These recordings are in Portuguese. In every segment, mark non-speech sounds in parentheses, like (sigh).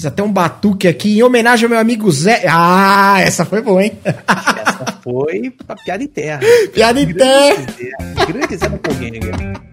Fiz até um batuque aqui em homenagem ao meu amigo Zé. Ah, essa foi boa, hein? Essa foi pra piada interna. (laughs) Piada interna. Grande Zé Doppelganger.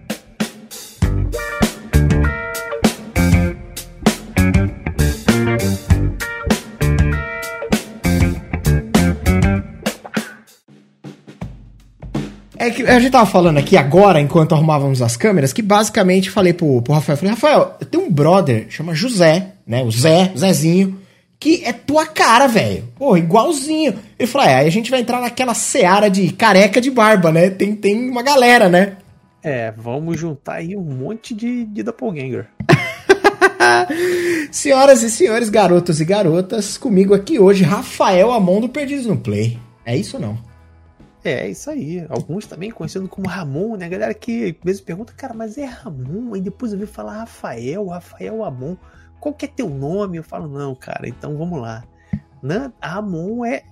É que a gente tava falando aqui agora, enquanto arrumávamos as câmeras, que basicamente falei pro, pro Rafael, falei, Rafael, eu tenho um brother, chama José, né? O Zé, o Zezinho, que é tua cara, velho. Pô, igualzinho. Ele falou, é, aí a gente vai entrar naquela seara de careca de barba, né? Tem, tem uma galera, né? É, vamos juntar aí um monte de, de doppelganger. (laughs) Senhoras e senhores, garotos e garotas, comigo aqui hoje, Rafael Amon do Perdidos no Play. É isso ou não? É, é isso aí. Alguns também conhecidos como Ramon, né? Galera que às vezes pergunta, cara, mas é Ramon? Aí depois eu vi falar Rafael, Rafael Amon. Qual que é teu nome? Eu falo, não, cara, então vamos lá. Né? Ramon é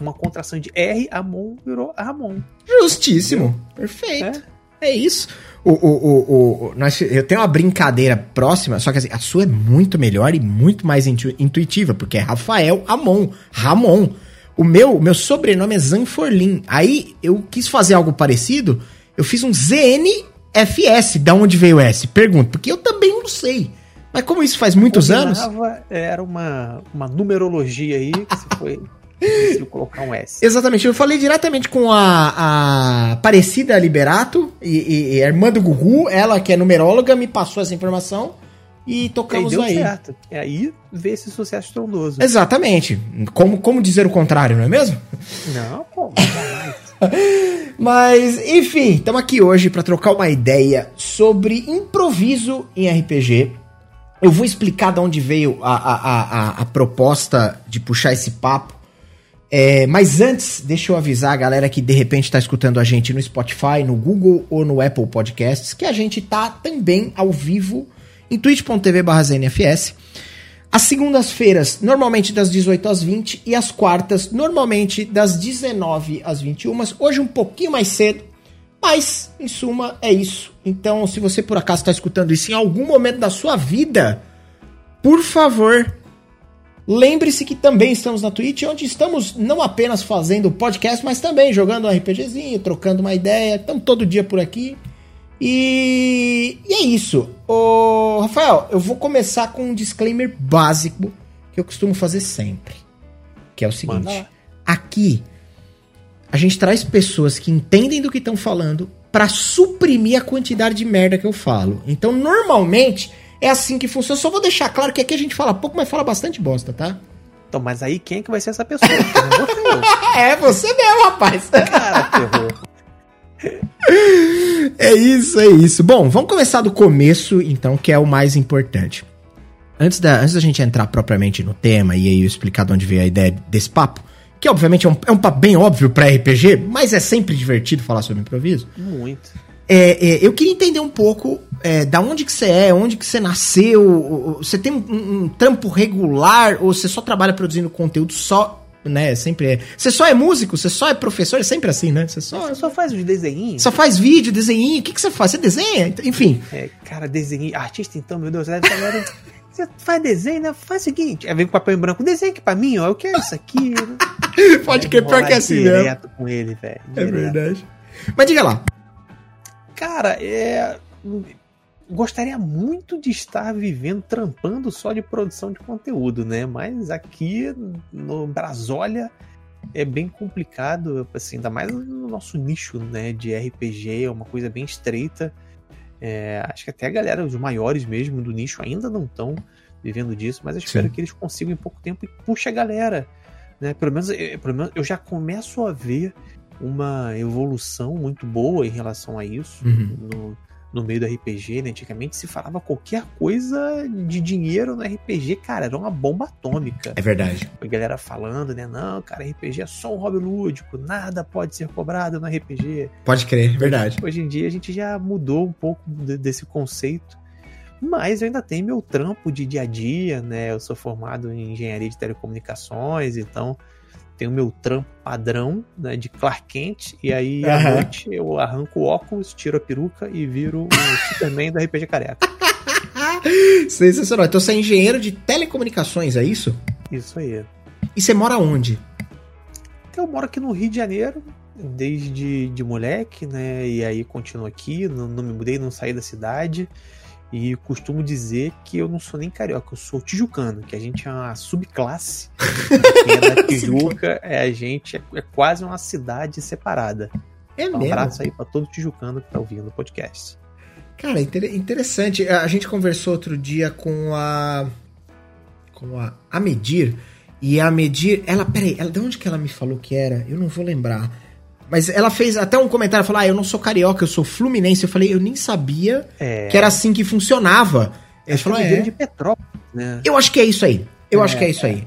uma contração de R, Amon virou Ramon. Justíssimo. Perfeito. É, é isso. O, o, o, o, nós, eu tenho uma brincadeira próxima, só que assim, a sua é muito melhor e muito mais intu, intuitiva, porque é Rafael Amon. Ramon. O meu, meu sobrenome é Zanforlin. Aí eu quis fazer algo parecido, eu fiz um ZNFS. Da onde veio o S? Pergunto, porque eu também não sei. Mas como isso faz muitos anos. Era uma, uma numerologia aí que se foi. (laughs) Colocar um S. Exatamente, eu falei diretamente com a, a Aparecida Liberato e, e, e a irmã do Gugu, ela que é numeróloga, me passou essa informação e tocamos aí. Certo. E aí vê esse sucesso estrondoso. Exatamente. Como, como dizer o contrário, não é mesmo? Não, pô, (laughs) Mas, enfim, estamos aqui hoje para trocar uma ideia sobre improviso em RPG. Eu vou explicar de onde veio a, a, a, a proposta de puxar esse papo. É, mas antes, deixa eu avisar a galera que de repente está escutando a gente no Spotify, no Google ou no Apple Podcasts, que a gente tá também ao vivo em twitch.tv ZNFS. As segundas-feiras, normalmente das 18 às 20, e as quartas, normalmente das 19 às 21. Hoje um pouquinho mais cedo, mas em suma é isso. Então, se você por acaso está escutando isso em algum momento da sua vida, por favor, lembre-se que também estamos na Twitch, onde estamos não apenas fazendo podcast, mas também jogando um RPGzinho, trocando uma ideia. Estamos todo dia por aqui. E, e é isso. Ô, Rafael, eu vou começar com um disclaimer básico que eu costumo fazer sempre. Que é o seguinte: aqui a gente traz pessoas que entendem do que estão falando para suprimir a quantidade de merda que eu falo. Então, normalmente é assim que funciona. Eu só vou deixar claro que aqui a gente fala pouco, mas fala bastante bosta, tá? Então, mas aí quem é que vai ser essa pessoa? (laughs) é você mesmo, rapaz. Cara, terror. (laughs) É isso, é isso. Bom, vamos começar do começo, então, que é o mais importante. Antes da, antes da gente entrar propriamente no tema e aí eu explicar de onde veio a ideia desse papo, que obviamente é um, é um papo bem óbvio para RPG, mas é sempre divertido falar sobre improviso. Muito. É, é, eu queria entender um pouco é, da onde que você é, onde que você nasceu, você tem um, um, trampo regular ou você só trabalha produzindo conteúdo só né? Sempre é. Você só é músico, você só é professor, é sempre assim, né? Você só, você só faz os desenhinhos. Só faz vídeo, desenhinho. O que, que você faz? Você desenha? Enfim. É, cara, desenho. Artista, então, meu Deus, galera. (laughs) Você faz desenho, né? Faz o seguinte. Aí vem com papel em branco. Desenha aqui pra mim, ó. Eu quero isso aqui. (laughs) Pode que é pior que é assim, né? Direto com ele, velho. É verdade. Mas diga lá. Cara, é gostaria muito de estar vivendo, trampando só de produção de conteúdo, né? Mas aqui no Brasólia é bem complicado, assim, ainda mais no nosso nicho, né, de RPG, é uma coisa bem estreita. É, acho que até a galera, os maiores mesmo do nicho, ainda não estão vivendo disso, mas eu espero Sim. que eles consigam em pouco tempo e puxe a galera, né? Pelo menos, é, pelo menos eu já começo a ver uma evolução muito boa em relação a isso uhum. no, no meio do RPG, né? Antigamente se falava qualquer coisa de dinheiro no RPG, cara, era uma bomba atômica. É verdade. A galera falando, né? Não, cara, RPG é só um hobby lúdico, nada pode ser cobrado no RPG. Pode crer, é verdade. Hoje em dia a gente já mudou um pouco desse conceito. Mas eu ainda tenho meu trampo de dia a dia, né? Eu sou formado em engenharia de telecomunicações, então tenho meu trampo padrão né, de Clark Kent, e aí uhum. à noite eu arranco o óculos, tiro a peruca e viro o (laughs) Superman do RPG Careca. (laughs) Sensacional. Então você é engenheiro de telecomunicações, é isso? Isso aí. E você mora onde? Eu moro aqui no Rio de Janeiro, desde de moleque, né? E aí continuo aqui, não, não me mudei, não saí da cidade. E costumo dizer que eu não sou nem carioca, eu sou tijucano, que a gente é uma subclasse. (laughs) Quem é da Tijuca, é, a gente é, é quase uma cidade separada. É Um mesmo? abraço aí pra todo tijucano que tá ouvindo o podcast. Cara, inter- interessante. A gente conversou outro dia com a. com a, a Medir. E a Medir, ela, peraí, ela, de onde que ela me falou que era? Eu não vou lembrar. Mas ela fez até um comentário, falou: Ah, eu não sou carioca, eu sou fluminense. Eu falei, eu nem sabia É, que era assim que funcionava. Ela falou: é é. de Petrópolis, né? Eu acho que é isso aí. Eu É, acho que é isso aí.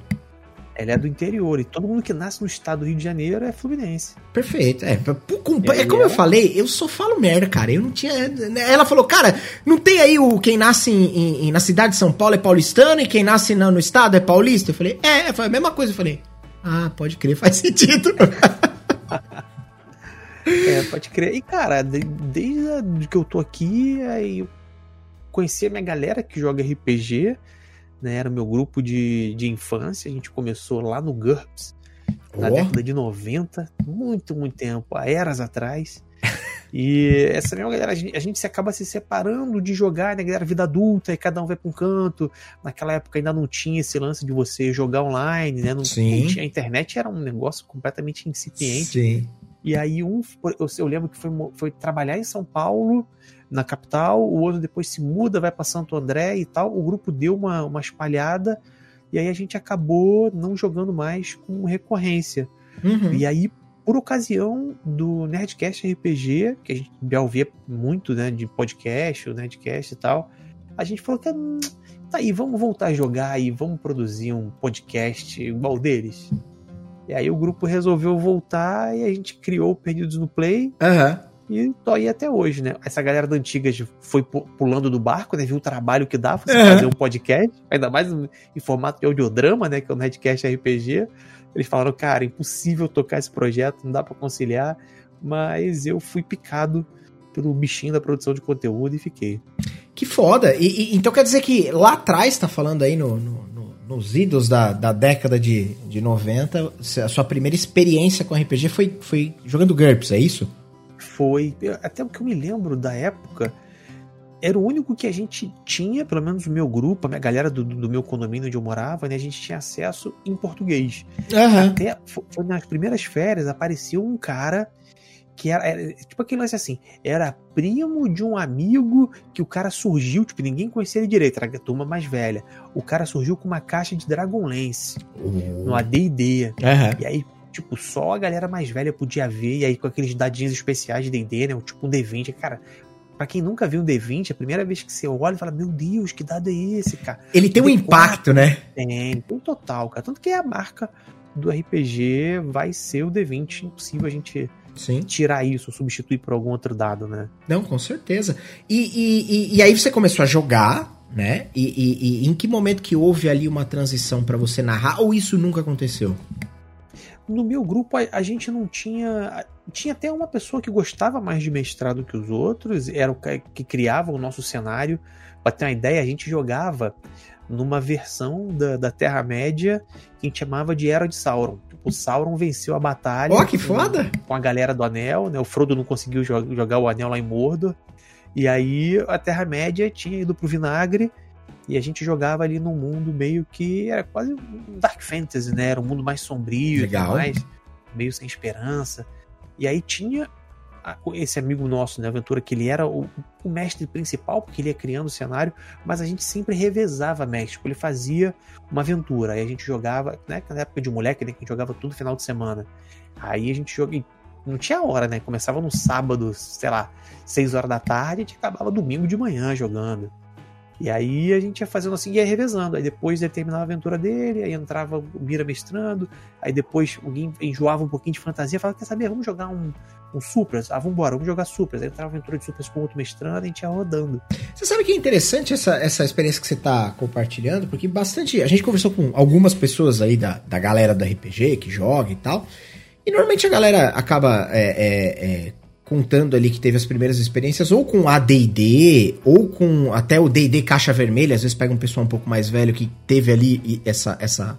Ela é do interior e todo mundo que nasce no estado do Rio de Janeiro é fluminense. Perfeito. É, com- é como eu falei, eu só falo merda, cara. Eu não tinha. Ela falou, cara, não tem aí o quem nasce em- em- na cidade de São Paulo é paulistano e quem nasce no, no estado é paulista? Eu falei, é, foi a mesma coisa. Eu falei, ah, pode crer, (laughs) faz sentido. É, pode crer. E, cara, de- desde que eu tô aqui, aí eu conheci a minha galera que joga RPG, né? Era o meu grupo de, de infância. A gente começou lá no GURPS, na década de 90, muito, muito tempo, há eras atrás. (laughs) E essa mesma galera, a gente, a gente se acaba se separando de jogar, né, galera, vida adulta, e cada um vai pra um canto. Naquela época ainda não tinha esse lance de você jogar online, né? Não, Sim. não tinha, a internet era um negócio completamente incipiente. Sim. E aí um, eu, eu lembro que foi, foi trabalhar em São Paulo, na capital, o outro depois se muda, vai para Santo André e tal. O grupo deu uma, uma espalhada e aí a gente acabou não jogando mais com recorrência. Uhum. E aí, por ocasião do Nerdcast RPG, que a gente já ouvia muito, né, de podcast, o Nerdcast e tal, a gente falou que hum, tá aí, vamos voltar a jogar e vamos produzir um podcast igual deles. E aí o grupo resolveu voltar e a gente criou o Perdidos no Play Aham. e tô aí até hoje, né? Essa galera da antiga já foi pu- pulando do barco, né? Viu o trabalho que dá você Uhum. fazer um podcast, ainda mais em formato de audiodrama, né? Que é o Nerdcast RPG. Eles falaram, cara, impossível tocar esse projeto, não dá pra conciliar. Mas eu fui picado pelo bichinho da produção de conteúdo e fiquei. Que foda. E, e- então quer dizer que lá atrás, tá falando aí no- no- nos idos da, da década de, de 90, a sua primeira experiência com RPG foi, foi jogando GURPS, é isso? Foi. Até o que eu me lembro da época. Era o único que a gente tinha, pelo menos o meu grupo, a minha galera do, do meu condomínio onde eu morava, né? A gente tinha acesso em português. Aham. Até fo- foi nas primeiras férias, apareceu um cara que era, era- tipo aquele lance assim, era primo de um amigo que o cara surgiu, tipo, ninguém conhecia ele direito, era a turma mais velha. O cara surgiu com uma caixa de Dragonlance no AD&D. Aham. E aí, tipo, só a galera mais velha podia ver, e aí com aqueles dadinhos especiais de D&D, né, tipo um D20, cara... Pra quem nunca viu um D20, a primeira vez que você olha e fala, meu Deus, que dado é esse, cara? Ele tem um D4. impacto, né? Tem, tem total, cara. Tanto que a marca do RPG vai ser o D20. Impossível a gente Sim. tirar isso, substituir por algum outro dado, né? Não, com certeza. E, e, e, e aí você começou a jogar, né? E, e- em que momento que houve ali uma transição pra você narrar? Ou isso nunca aconteceu? No meu grupo, a, a gente não tinha. Tinha até uma pessoa que gostava mais de mestrar do que os outros, era o ca- que criava o nosso cenário. Pra ter uma ideia, a gente jogava numa versão da, da Terra-média que a gente chamava de Era de Sauron. Tipo, o Sauron venceu a batalha. Ó, que com- foda! com a galera do Anel, né? O Frodo não conseguiu jo- jogar o Anel lá em Mordor. E aí a Terra-média tinha ido pro vinagre e a gente jogava ali num mundo meio que era quase um Dark Fantasy, né? Era um mundo mais sombrio, Legal. mais meio sem esperança. E aí tinha a- esse amigo nosso, né, Aventura, que ele era o, o mestre principal, porque ele ia criando o cenário, mas a gente sempre revezava mestre. Tipo, ele fazia uma aventura, aí a gente jogava, né, na época de moleque, né, que a gente jogava tudo final de semana. Aí a gente jogava. Não tinha hora, né? Começava no sábado, sei lá, 6 horas da tarde, a gente acabava domingo de manhã jogando. E aí a gente ia fazendo assim, ia revezando. Aí depois ele terminava a aventura dele, aí entrava o Mira mestrando, aí depois alguém enjoava um pouquinho de fantasia, falava, quer saber, vamos jogar um, um Supras? Ah, vambora, vamos jogar Supras. Aí entrava aventura de Supras com outro mestrando, a gente ia rodando. Você sabe que é interessante essa, essa experiência que você tá compartilhando, porque bastante. A gente conversou com algumas pessoas aí da, da galera do RPG que joga e tal. E normalmente a galera acaba é, é, é, contando ali que teve as primeiras experiências ou com AD&D ou com até o D&D caixa vermelha, às vezes pega um pessoal um pouco mais velho que teve ali essa essa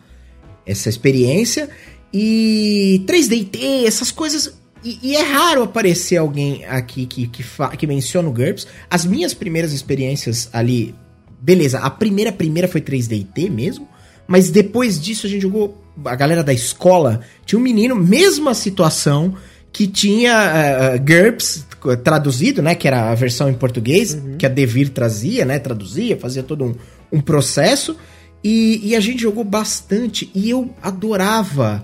essa experiência e 3D essas coisas e, e, é raro aparecer alguém aqui que, que, que menciona o GURPS. As minhas primeiras experiências ali, beleza, a primeira primeira foi 3D mesmo, mas depois disso a gente jogou a galera da escola, tinha um menino, mesma situação, que tinha uh, GURPS traduzido, né? Que era a versão em português, uhum. que a Devir trazia, né? Traduzia, fazia todo um, um processo. E, e, a gente jogou bastante. E eu adorava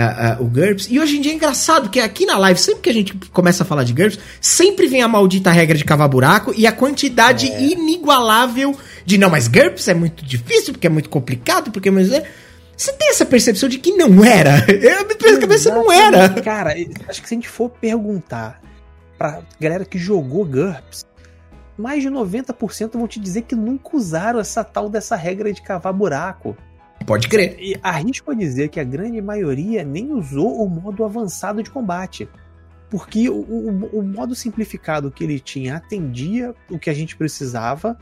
uh, uh, o GURPS. E hoje em dia é engraçado que aqui na live, sempre que a gente começa a falar de GURPS, sempre vem a maldita regra de cavar buraco e a quantidade é. inigualável de não, mas GURPS é muito difícil, porque é muito complicado, porque. Mas, é, você tem essa percepção de que não era? Eu me penso que não era. Cara, acho que se a gente for perguntar pra galera que jogou GURPS, mais de 90% vão te dizer que nunca usaram essa tal dessa regra de cavar buraco. Pode crer. E arrisco a dizer que a grande maioria nem usou o modo avançado de combate. Porque o, o, o modo simplificado que ele tinha atendia o que a gente precisava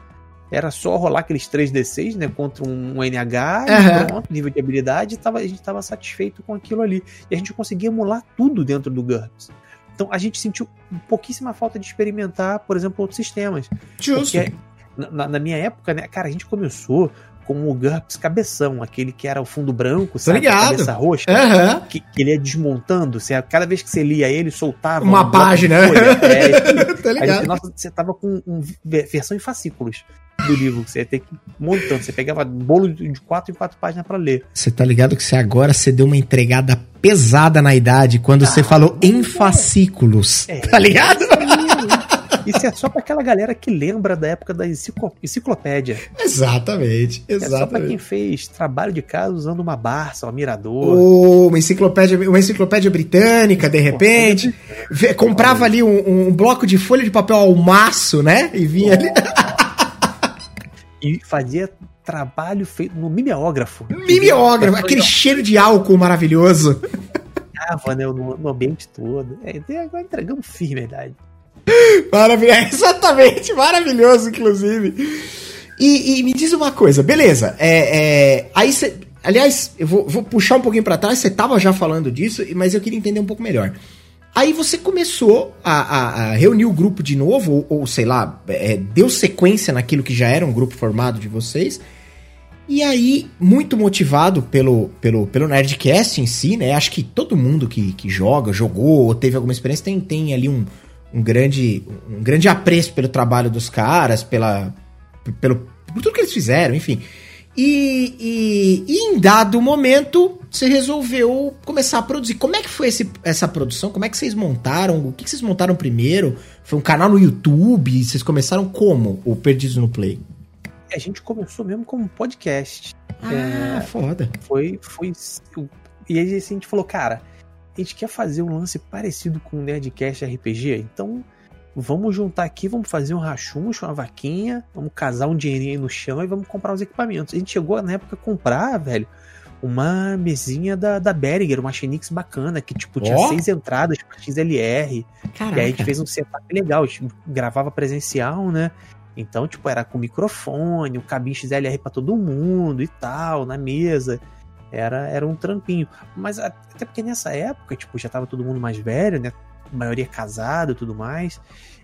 era só rolar aqueles 3D6, né? Contra um NH uhum. e pronto, nível de habilidade, tava, a gente estava satisfeito com aquilo ali. E a gente conseguia emular tudo dentro do GURPS. Então a gente sentiu pouquíssima falta de experimentar, por exemplo, outros sistemas. Justo. Porque na, na minha época, né, cara, a gente começou com o GURPS cabeção, aquele que era o fundo branco, sabe? Ligado. Cabeça roxa, uhum. que, que, ele ia desmontando. Você, cada vez que você lia ele, soltava uma um página. É, (laughs) tá ligado? Aí, nossa, você tava com um, versão em fascículos do livro, que você ia ter que ir montando. Você pegava bolo de quatro em quatro páginas para ler. Você tá ligado que você agora você deu uma entregada pesada na idade quando ah, você falou em fascículos. É, tá ligado? Isso é só para aquela galera que lembra da época da enciclopédia. Exatamente, exatamente. É só para quem fez trabalho de casa usando uma Barça, um mirador. Ou uma enciclopédia, uma enciclopédia britânica, de repente. comprava ali um, um, bloco de folha de papel ao maço, né? E vinha ali. (laughs) e fazia trabalho feito no mimeógrafo. Mimeógrafo, aquele cheiro de álcool maravilhoso. Tava, né, no, no, ambiente todo. É, agora entregamos firme, verdade. Maravilhoso, (laughs) exatamente, maravilhoso, inclusive. E, e, me diz uma coisa, beleza? É, é aí. Aliás, eu vou, vou, puxar um pouquinho para trás, você tava já falando disso, mas eu queria entender um pouco melhor. Aí você começou a, a, a reunir o grupo de novo, ou, ou sei lá, é, deu sequência naquilo que já era um grupo formado de vocês. E aí, muito motivado pelo, pelo, pelo Nerdcast em si, né? Acho que todo mundo que, que joga, jogou, ou teve alguma experiência, tem, tem ali um, um, grande, um grande apreço pelo trabalho dos caras, pela, pelo, por tudo que eles fizeram, enfim. E, e, e, em dado momento, você resolveu começar a produzir. Como é que foi esse, essa produção? Como é que vocês montaram? O que, que vocês montaram primeiro? Foi um canal no YouTube? Vocês começaram como o Perdidos no Play? A gente começou mesmo como um podcast. Ah, é, foda. Foi, foi. E aí a gente falou, cara, a gente quer fazer um lance parecido com o Nerdcast RPG, então vamos juntar aqui, vamos fazer um rachuncho, uma vaquinha, vamos casar um dinheirinho aí no chão e vamos comprar os equipamentos. A gente chegou na época a comprar, velho, uma mesinha da, da Behringer, uma Xenix bacana, que tipo tinha oh. seis entradas pra XLR. Caraca. E aí a gente fez um setup legal, a gente gravava presencial, né? Então, tipo, era com microfone, um cabinho XLR para todo mundo e tal, na mesa. Era, era um trampinho. Mas até porque nessa época, tipo, já tava todo mundo mais velho, né? maioria casada e tudo mais,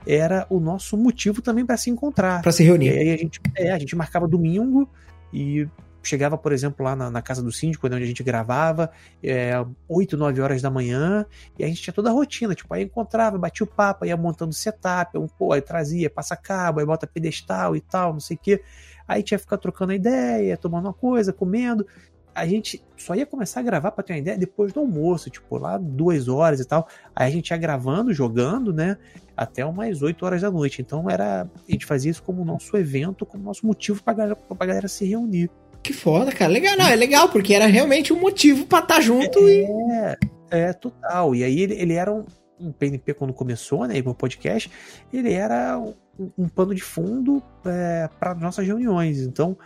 era o nosso motivo também para se encontrar. Para se reunir. E aí a gente, é, a gente marcava domingo e chegava, por exemplo, lá na, na, casa do síndico, onde a gente gravava, é, 8, 9 horas da manhã, e a gente tinha toda a rotina, tipo, aí encontrava, batia o papo, ia montando setup, um, pô, aí trazia, passa cabo, aí bota pedestal e tal, não sei o quê. Aí tinha que ficar trocando a ideia, tomando uma coisa, comendo, a gente só ia começar a gravar, pra ter uma ideia, depois do almoço, tipo, lá duas horas e tal. Aí a gente ia gravando, jogando, né? Até umas 8 horas da noite. Então era. A gente fazia isso como nosso evento, como nosso motivo pra galera, pra galera se reunir. Que foda, cara. Legal, não, é legal, porque era realmente um motivo pra estar tá junto é, e. É, total. E aí ele, ele era um, um PNP quando começou, né? O podcast, ele era um, um pano de fundo é, para nossas reuniões. Então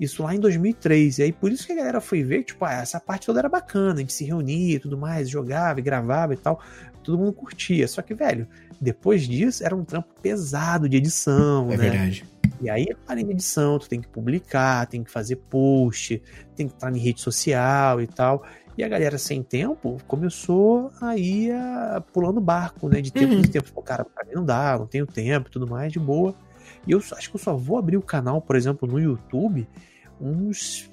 isso lá em 2003. E aí por isso que a galera foi ver, tipo, ah, essa parte toda era bacana, a gente se reunia e tudo mais, jogava e gravava e tal. Todo mundo curtia. Só que, velho, Depois disso, era um trampo pesado de edição, É né? verdade. E aí, além da edição, tu tem que publicar, tem que fazer post, tem que estar em rede social e tal. E a galera sem tempo começou a ir a, pulando barco, né? De tempo Uhum. em tempo. Falou, cara, pra mim não dá, não tenho tempo e tudo mais, de boa. E eu acho que eu só vou abrir o canal, por exemplo, no YouTube, uns,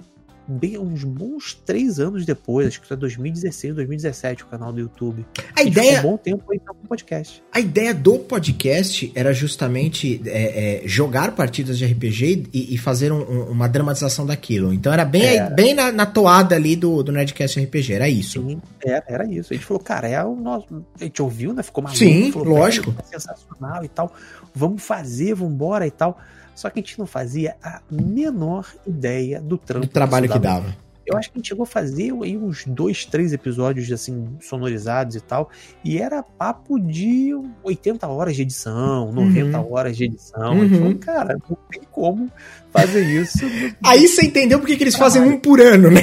bem, uns bons três anos depois. Acho que foi 2016, 2017 o canal do YouTube. A ficou ideia, um bom tempo aí podcast. a ideia do podcast era justamente é, é, jogar partidas de RPG e, e fazer um- um- uma dramatização daquilo. Então era bem, Era. bem na, na toada ali do, do Nerdcast RPG, era isso. Sim, era, era isso. A gente falou, cara, é o nosso. A gente ouviu, né? Ficou maluco. Sim, falou, lógico. "Velho, é sensacional e tal. Vamos fazer, vamos embora e tal. Só que a gente não fazia a menor ideia do trampo. Do trabalho isso que dava. Eu acho que a gente chegou a fazer aí uns dois, três episódios assim, sonorizados e tal. E era papo de 80 horas de edição, 90 horas de edição. A gente Uhum. falou, cara, não tem como fazer isso. (laughs) Aí você entendeu porque que eles fazem um por ano, né?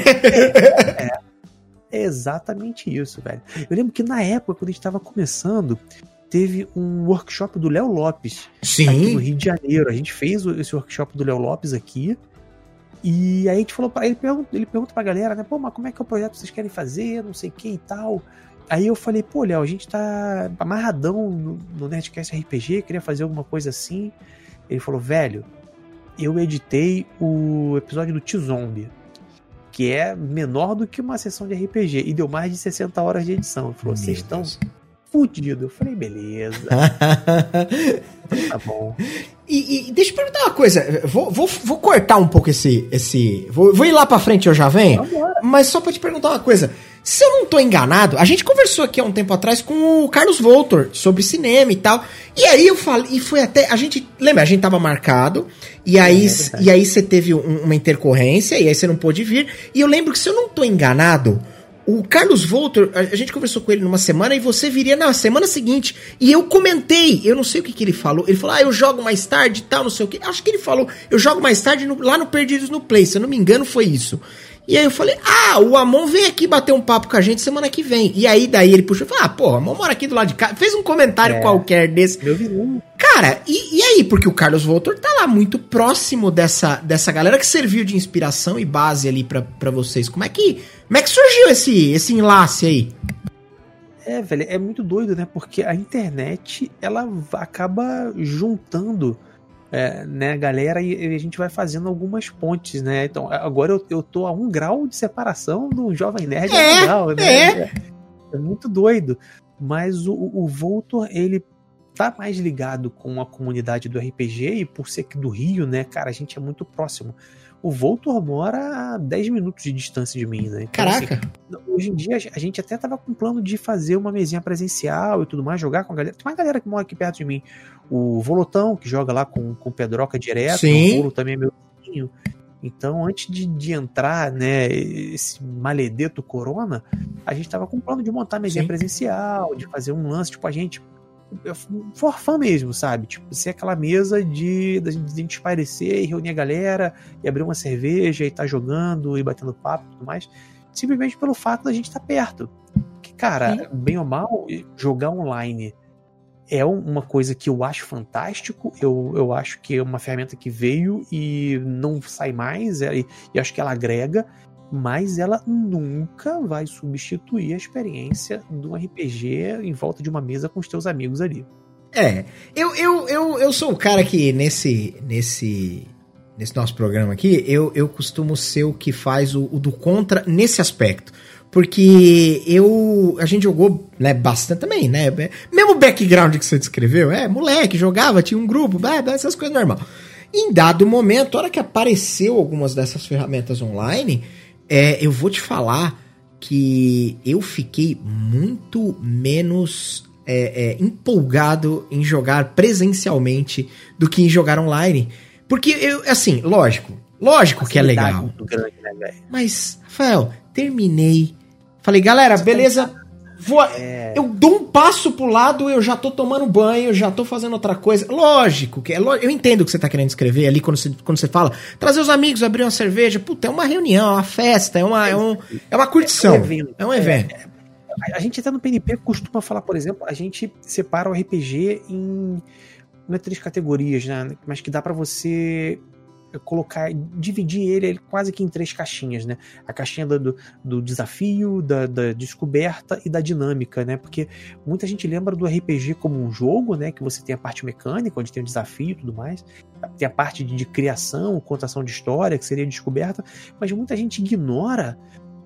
É exatamente isso, velho. Eu lembro que na época, quando a gente tava começando, teve um workshop do Léo Lopes aqui no Sim. Rio de Janeiro. A gente fez esse workshop do Léo Lopes aqui. E aí a gente falou para ele, pergunta, ele pergunta pra galera, né? Pô, mas como é que é o projeto que vocês querem fazer? Não sei o que e tal. Aí eu falei, pô, Léo, a gente tá amarradão no, no Nerdcast RPG, queria fazer alguma coisa assim. Ele falou, velho, eu editei o episódio do T-Zombie, que é menor do que uma sessão de RPG, e deu mais de 60 horas de edição. Ele falou, vocês estão fudidos. Eu falei, beleza, (laughs) tá bom. E, e deixa eu perguntar uma coisa. Vou, vou, vou cortar um pouco esse. esse vou, vou ir lá pra frente, eu já venho. Vambora. Mas só pra te perguntar uma coisa. Se eu não tô enganado, a gente conversou aqui há um tempo atrás com o Carlos Voltor sobre cinema e tal. E aí eu falei, e foi até. A gente. Lembra, a gente tava marcado. E aí, É verdade. e aí você teve um- uma intercorrência, e aí você não pôde vir. E eu lembro que se eu não tô enganado. O Carlos Voltor, a a gente conversou com ele numa semana e você viria na semana seguinte. E eu comentei, eu não sei o que, que ele falou. Ele falou, ah, eu jogo mais tarde e tal, não sei o que. Acho que ele falou, eu jogo mais tarde no- lá no Perdidos no Play, se eu não me engano, foi isso. E aí eu falei, ah, o Amon vem aqui bater um papo com a gente semana que vem. E aí daí ele puxou e falou, ah, porra, o Amon mora aqui do lado de cá. Fez um comentário É. qualquer desse. Meu. Cara, e, e aí? Porque o Carlos Voltor tá lá muito próximo dessa, dessa galera que serviu de inspiração e base ali pra, pra vocês. Como é que, como é que surgiu esse, esse enlace aí? É, velho, é muito doido, né? Porque a internet, ela acaba juntando é, né, galera e, e a gente vai fazendo algumas pontes, né? Então, agora eu, eu tô a um grau de separação do Jovem Nerd É, legal, né? é. É muito doido. Mas o, o Voltor, ele tá mais ligado com a comunidade do RPG e por ser do Rio, né, cara, a gente é muito próximo. O Voltor mora a 10 minutos de distância de mim, né? Então, assim, Caraca. Hoje em dia a gente até tava com plano de fazer uma mesinha presencial e tudo mais, jogar com a galera. Tem uma galera que mora aqui perto de mim. O Volotão, que joga lá com, com o Pedroca direto. Sim. O Volo também é meu vizinho. Então, antes de, de entrar, né, esse maledeto corona, a gente tava com plano de montar mesinha Sim. presencial, de fazer um lance, tipo, a gente. For fã mesmo, sabe? Tipo, ser aquela mesa de, de, de a gente espairecer e reunir a galera e abrir uma cerveja e tá jogando e batendo papo e tudo mais simplesmente pelo fato da gente estar perto. Que, cara, bem ou mal, jogar online é um- uma coisa que eu acho fantástico. Eu, eu acho que é uma ferramenta que veio e não sai mais, é, e, e acho que ela agrega, mas ela nunca vai substituir a experiência do RPG em volta de uma mesa com os teus amigos ali. É, eu, eu, eu, eu sou o cara que nesse, nesse, nesse nosso programa aqui, eu, eu costumo ser o que faz o, o do contra nesse aspecto. Porque eu. A gente jogou, né, bastante também, né? Mesmo background que você descreveu, é, moleque, jogava, tinha um grupo, essas coisas normal. Em dado momento, a hora que apareceu algumas dessas ferramentas online, é, eu vou te falar que eu fiquei muito menos é, é, empolgado em jogar presencialmente do que em jogar online. Porque eu, assim, lógico, lógico que é legal. Grande, né? Mas, Rafael, terminei. Falei, galera, beleza. Vou, É, eu dou um passo pro lado, eu já tô tomando banho, já tô fazendo outra coisa. Lógico que é eu entendo o que você tá querendo escrever ali quando você, quando você fala trazer os amigos, abrir uma cerveja. Puta, é uma reunião, é uma festa, é uma, é um, é uma curtição. É um evento. É um evento. A, a gente até no PNP costuma falar, por exemplo, a gente separa o RPG em não é três categorias, né? Mas que dá para você colocar, dividir ele, quase que em três caixinhas, né? A caixinha do, do, do desafio, da, da, descoberta e da dinâmica, né? Porque muita gente lembra do RPG como um jogo, né? Que você tem a parte mecânica, onde tem o desafio e tudo mais, tem a parte de, de criação, contação de história, que seria descoberta, mas muita gente ignora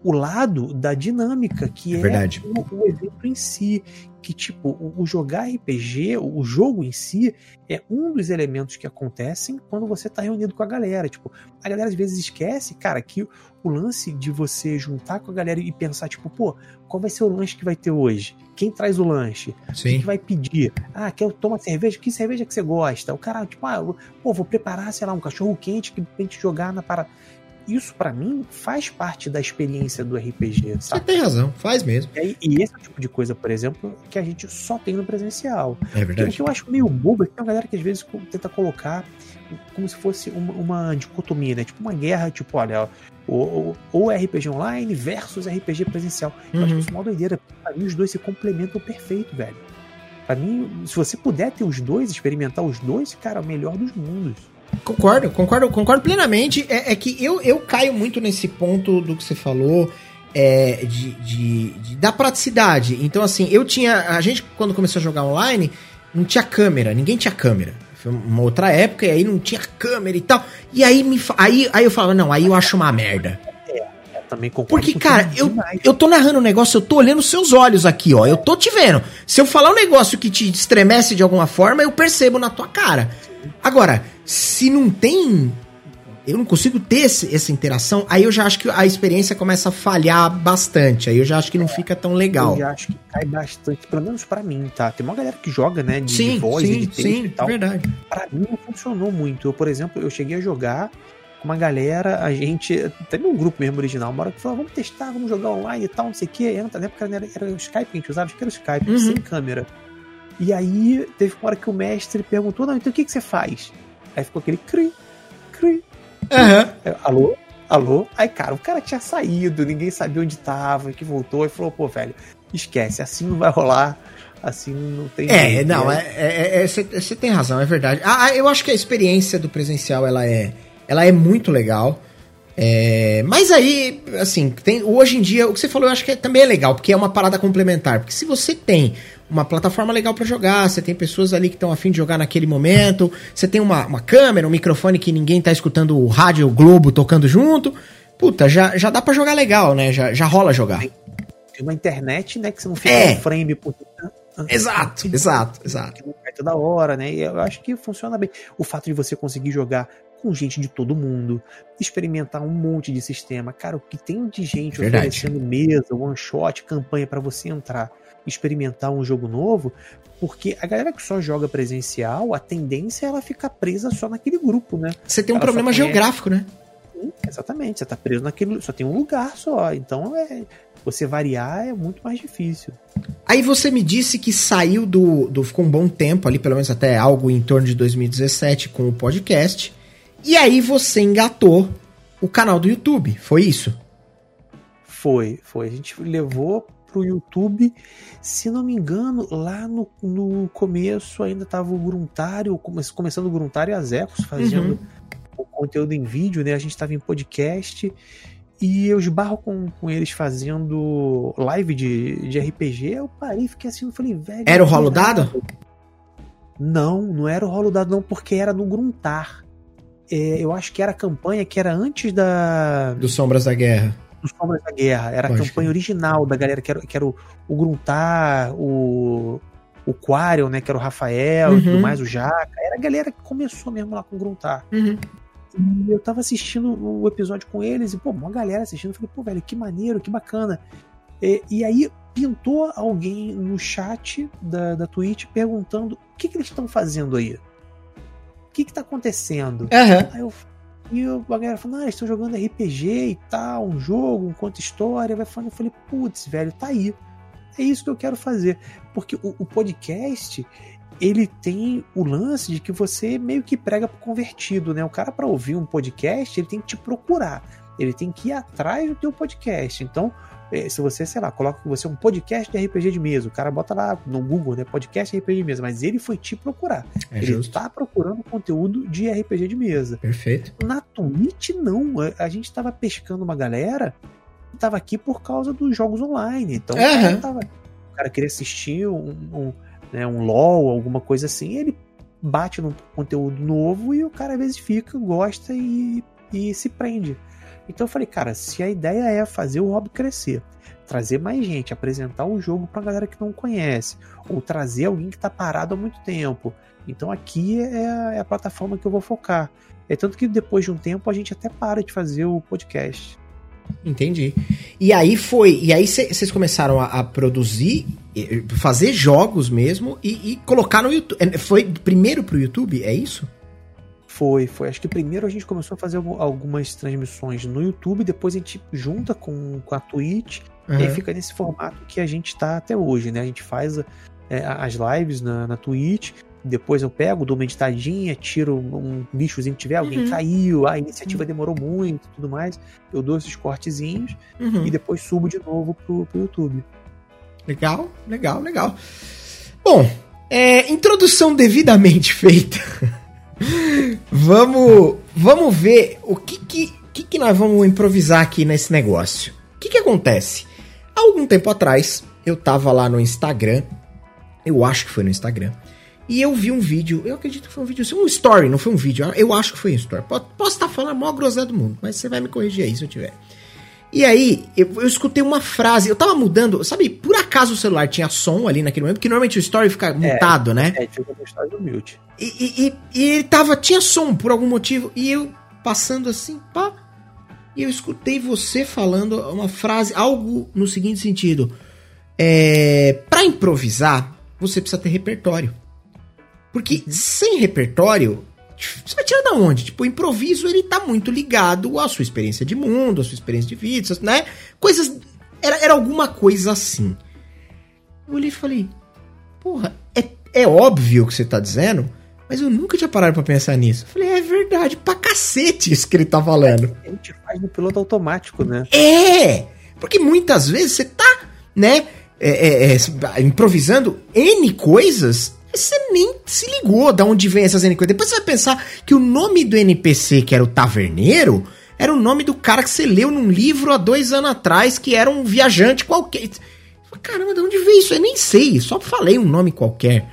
o lado da dinâmica, que é, é o, o, evento em si. Que, tipo, o, o, jogar RPG, o jogo em si, é um dos elementos que acontecem quando você tá reunido com a galera. Tipo, a galera às vezes esquece, cara, que o lance de você juntar com a galera e pensar, tipo, pô, qual vai ser o lanche que vai ter hoje? Quem traz o lanche? Sim. Quem que vai pedir? Ah, quer tomar cerveja? Que cerveja que você gosta? O cara, tipo, ah, pô, vou preparar, sei lá, um cachorro quente que pra gente jogar na parada isso para mim faz parte da experiência do RPG. Sabe? Você tem razão, faz mesmo. E, e, esse tipo de coisa, por exemplo, que a gente só tem no presencial. É verdade. O que eu acho meio bobo é que tem uma galera que às vezes tenta colocar como se fosse uma, uma dicotomia, né? Tipo uma guerra, tipo, olha, ou, ou RPG online versus RPG presencial. Eu acho que uhum. isso é uma doideira. Pra mim, os dois se complementam perfeito, velho. Pra mim, se você puder ter os dois, experimentar os dois, cara, é o melhor dos mundos. Concordo, concordo, concordo plenamente. É, é, que eu, eu caio muito nesse ponto do que você falou. É, de, de, de, da praticidade. Então, assim, eu tinha. A gente, quando começou a jogar online, não tinha câmera, ninguém tinha câmera. Foi uma outra época, e aí não tinha câmera e tal. E aí, me, aí, aí eu falava, não, aí eu acho uma merda. É, também concordo. Porque, cara, eu, eu tô narrando um negócio, eu tô olhando seus olhos aqui, ó. Eu tô te vendo. Se eu falar um negócio que te estremece de alguma forma, eu percebo na tua cara. Agora, se não tem. Eu não consigo ter esse, essa interação, aí eu já acho que a experiência começa a falhar bastante. Aí eu já acho que não fica tão legal. Eu já acho que cai bastante, pelo menos para mim, tá? Tem uma galera que joga, né? De, sim, de voz sim, e de texto sim, e tal. verdade. Pra mim não funcionou muito. Eu, por exemplo, eu cheguei a jogar com uma galera, a gente. Até num grupo mesmo original, uma hora que falou, vamos testar, vamos jogar online e tal, não sei o que. Na época era, era o Skype que a gente usava, acho que era o Skype, uhum. sem câmera. E aí teve uma hora que o mestre perguntou: Não, então o que, que você faz? Aí ficou aquele cri, cri. Uhum. Alô? Alô? Aí, cara, o cara tinha saído, ninguém sabia onde tava, que voltou e falou: Pô, velho, esquece, assim não vai rolar. Assim não tem. É, jeito, não, né? é, você é, é, tem razão, é verdade. Ah, eu acho que a experiência do presencial ela é, ela é muito legal. É, mas aí, assim, tem, hoje em dia, o que você falou eu acho que é, também é legal, porque é uma parada complementar. Porque se você tem uma plataforma legal para jogar, você tem pessoas ali que estão afim de jogar naquele momento, você tem uma, uma câmera, um microfone que ninguém tá escutando o rádio o Globo tocando junto, puta, já, já dá para jogar legal, né? Já, já rola jogar. Tem, uma internet, né, que você não fica é. frame por Exato, exato, exato. Toda hora, né? E eu acho que funciona bem. O fato de você conseguir jogar com gente de todo mundo, experimentar um monte de sistema. Cara, o que tem de gente Verdade. oferecendo mesa, one shot, campanha para você entrar, experimentar um jogo novo, porque a galera que só joga presencial, a tendência é ela ficar presa só naquele grupo, né? Você tem um ela problema geográfico, né? Sim, exatamente, você tá preso naquele, só tem um lugar só, então é você variar é muito mais difícil. Aí você me disse que saiu do, do ficou um bom tempo ali, pelo menos até algo em torno de 2017 com o podcast. E aí você engatou o canal do YouTube, foi isso? Foi, foi. A gente levou pro YouTube, se não me engano, lá no, no começo ainda tava o Gruntário, começando o Gruntário e a Zecos fazendo uhum. o conteúdo em vídeo, né? A gente tava em podcast e eu esbarro com, com eles fazendo live de, de RPG. Eu parei e fiquei assim, eu falei, velho. Era o rolo dado? Não, não era o rolo dado, não, porque era no Gruntar é, eu acho que era a campanha que era antes da. Do Sombras da Guerra. Do Sombras da Guerra. Era Pode a campanha que... original da galera, que era, que era o, o Gruntar, o. O Quarion, né? Que era o Rafael uhum. e tudo mais, o Jaca. Era a galera que começou mesmo lá com o Gruntar. Uhum. E eu tava assistindo o episódio com eles e, pô, uma galera assistindo. Eu falei, pô, velho, que maneiro, que bacana. E, e aí pintou alguém no chat da, da Twitch perguntando o que, que eles estão fazendo aí que que tá acontecendo? Uhum. Aí eu, e a galera falou, ah, estão jogando RPG e tal, um jogo, um conto história, vai falando, eu falei, putz, velho, tá aí. É isso que eu quero fazer. Porque o, o, podcast, ele tem o lance de que você meio que prega pro convertido, né? O cara para ouvir um podcast, ele tem que te procurar. ele tem que ir atrás do teu podcast. Então, se você, sei lá, coloca que você é um podcast de RPG de mesa, o cara bota lá no Google, né, podcast RPG de mesa, mas ele foi te procurar. É ele justo. tá procurando conteúdo de RPG de mesa. Perfeito. Na Twitch, não. A, gente tava pescando uma galera que tava aqui por causa dos jogos online. Então, uhum. o, cara tava, o, cara queria assistir um, um, né, um LOL, alguma coisa assim, ele bate no conteúdo novo e o cara às vezes fica, gosta e, e se prende. Então eu falei, cara, se a ideia é fazer o hobby crescer, trazer mais gente, apresentar o jogo pra galera que não conhece, ou trazer alguém que tá parado há muito tempo, então aqui é a, é plataforma que eu vou focar. É tanto que depois de um tempo a gente até para de fazer o podcast. Entendi. E aí foi. E aí vocês começaram a, a, produzir, fazer jogos mesmo e, e, colocar no YouTube. É, foi primeiro pro YouTube, é isso? Foi, foi. Acho que primeiro a gente começou a fazer algumas transmissões no YouTube, depois a gente junta com, com a Twitch, uhum. e aí fica nesse formato que a gente tá até hoje, né? A gente faz é, as lives na, na Twitch, depois eu pego, dou uma editadinha, tiro um bichozinho que tiver, alguém uhum. caiu, a iniciativa uhum. demorou muito tudo mais. Eu dou esses cortezinhos uhum. e depois subo de novo pro, pro YouTube. Legal, legal, legal. Bom, é, introdução devidamente (laughs) feita. Vamos, vamos ver o que que, que que nós vamos improvisar aqui nesse negócio. O que que acontece? Há algum tempo atrás, eu tava lá no Instagram, eu acho que foi no Instagram, e eu vi um vídeo, eu acredito que foi um vídeo, um story, não foi um vídeo, eu acho que foi um story. Posso estar falando a maior groselha do mundo, mas você vai me corrigir aí se eu tiver. E aí, eu, eu, escutei uma frase, eu tava mudando, sabe, por acaso o celular tinha som ali naquele momento, porque normalmente o story fica é, mutado, né? É, tinha o story do mute. E, e, e, e, ele tava, tinha som por algum motivo, e eu passando assim, pá, e eu escutei você falando uma frase, algo no seguinte sentido, é, para improvisar, você precisa ter repertório. Porque sem repertório, você vai tirar da onde? Tipo, o improviso, ele tá muito ligado à sua experiência de mundo, à sua experiência de vida, né? Coisas... Era, era alguma coisa assim. Eu olhei e falei, porra, é, é óbvio o que você tá dizendo, mas eu nunca tinha parado pra pensar nisso. Eu falei, é verdade, pra cacete isso que ele tá falando. A gente faz no piloto automático, né? É! Porque muitas vezes você tá, né, é, é, é, improvisando N coisas você nem se ligou de onde vem essas N coisas. Depois você vai pensar que o nome do NPC, que era o Taverneiro, era o nome do cara que você leu num livro há dois anos atrás, que era um viajante qualquer. Caramba, de onde veio isso? Eu nem sei, só falei um nome qualquer.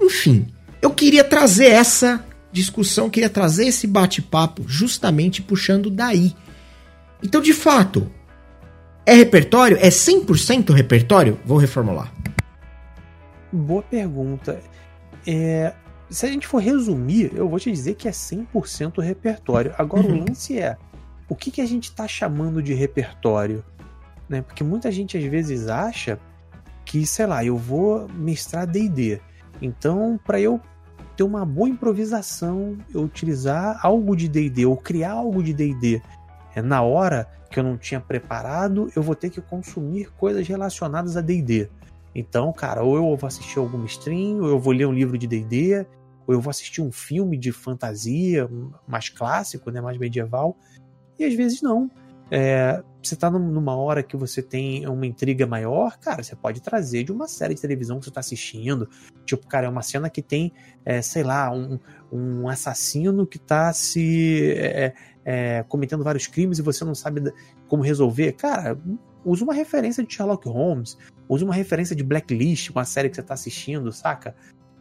Enfim, eu queria trazer essa discussão, queria trazer esse bate-papo justamente puxando daí. Então, de fato, é repertório? É 100% repertório? Vou reformular. Boa pergunta. É, se a gente for resumir, eu vou te dizer que é 100% repertório. Agora, uhum. o lance é: o que, que a gente está chamando de repertório? Né? Porque muita gente às vezes acha que, sei lá, eu vou mestrar DD. Então, para eu ter uma boa improvisação, eu utilizar algo de DD ou criar algo de DD é, na hora que eu não tinha preparado, eu vou ter que consumir coisas relacionadas a DD. Então, cara, ou eu vou assistir alguma stream, ou eu vou ler um livro de D&D, ou eu vou assistir um filme de fantasia mais clássico, né, mais medieval. E às vezes não. É, você está numa hora que você tem uma intriga maior, cara, você pode trazer de uma série de televisão que você está assistindo. Tipo, cara, é uma cena que tem, é, sei lá, um, um assassino que está se é, é, cometendo vários crimes e você não sabe como resolver. Cara, usa uma referência de Sherlock Holmes, Use uma referência de Blacklist, uma série que você está assistindo, saca?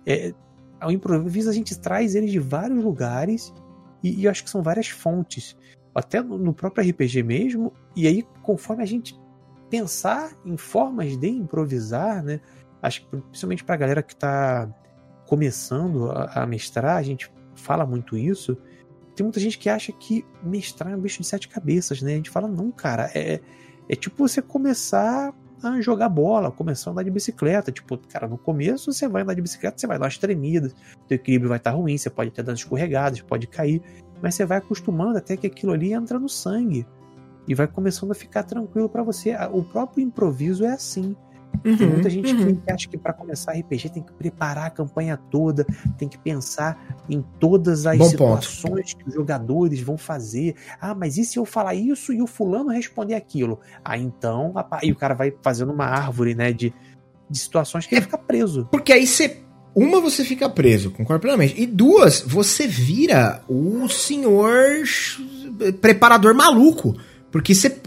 É, ao improviso a gente traz ele de vários lugares e, e eu acho que são várias fontes, até no, no próprio RPG mesmo. E aí, conforme a gente pensar em formas de improvisar, né? Acho que principalmente para a galera que está começando a, a, mestrar, a gente fala muito isso. Tem muita gente que acha que mestrar é um bicho de sete cabeças, né? A gente fala, não, cara, é, é tipo você começar a jogar bola, começar a andar de bicicleta. Tipo, cara, no começo você vai andar de bicicleta, você vai dar umas tremidas, teu equilíbrio vai estar tá ruim, você pode ter dando escorregadas, pode cair, mas você vai acostumando até que aquilo ali entra no sangue e vai começando a ficar tranquilo para você. O próprio improviso é assim. Uhum, tem muita gente uhum. que acha que para começar RPG tem que preparar a campanha toda, tem que pensar em todas as Bom situações ponto. que os jogadores vão fazer. Ah, mas e se eu falar isso e o fulano responder aquilo? Ah, então. Aí o cara vai fazendo uma árvore, né, de, de situações que é, ele fica preso. Porque aí você. Uma, você fica preso, concordo plenamente. E duas, você vira o senhor preparador maluco. Porque você.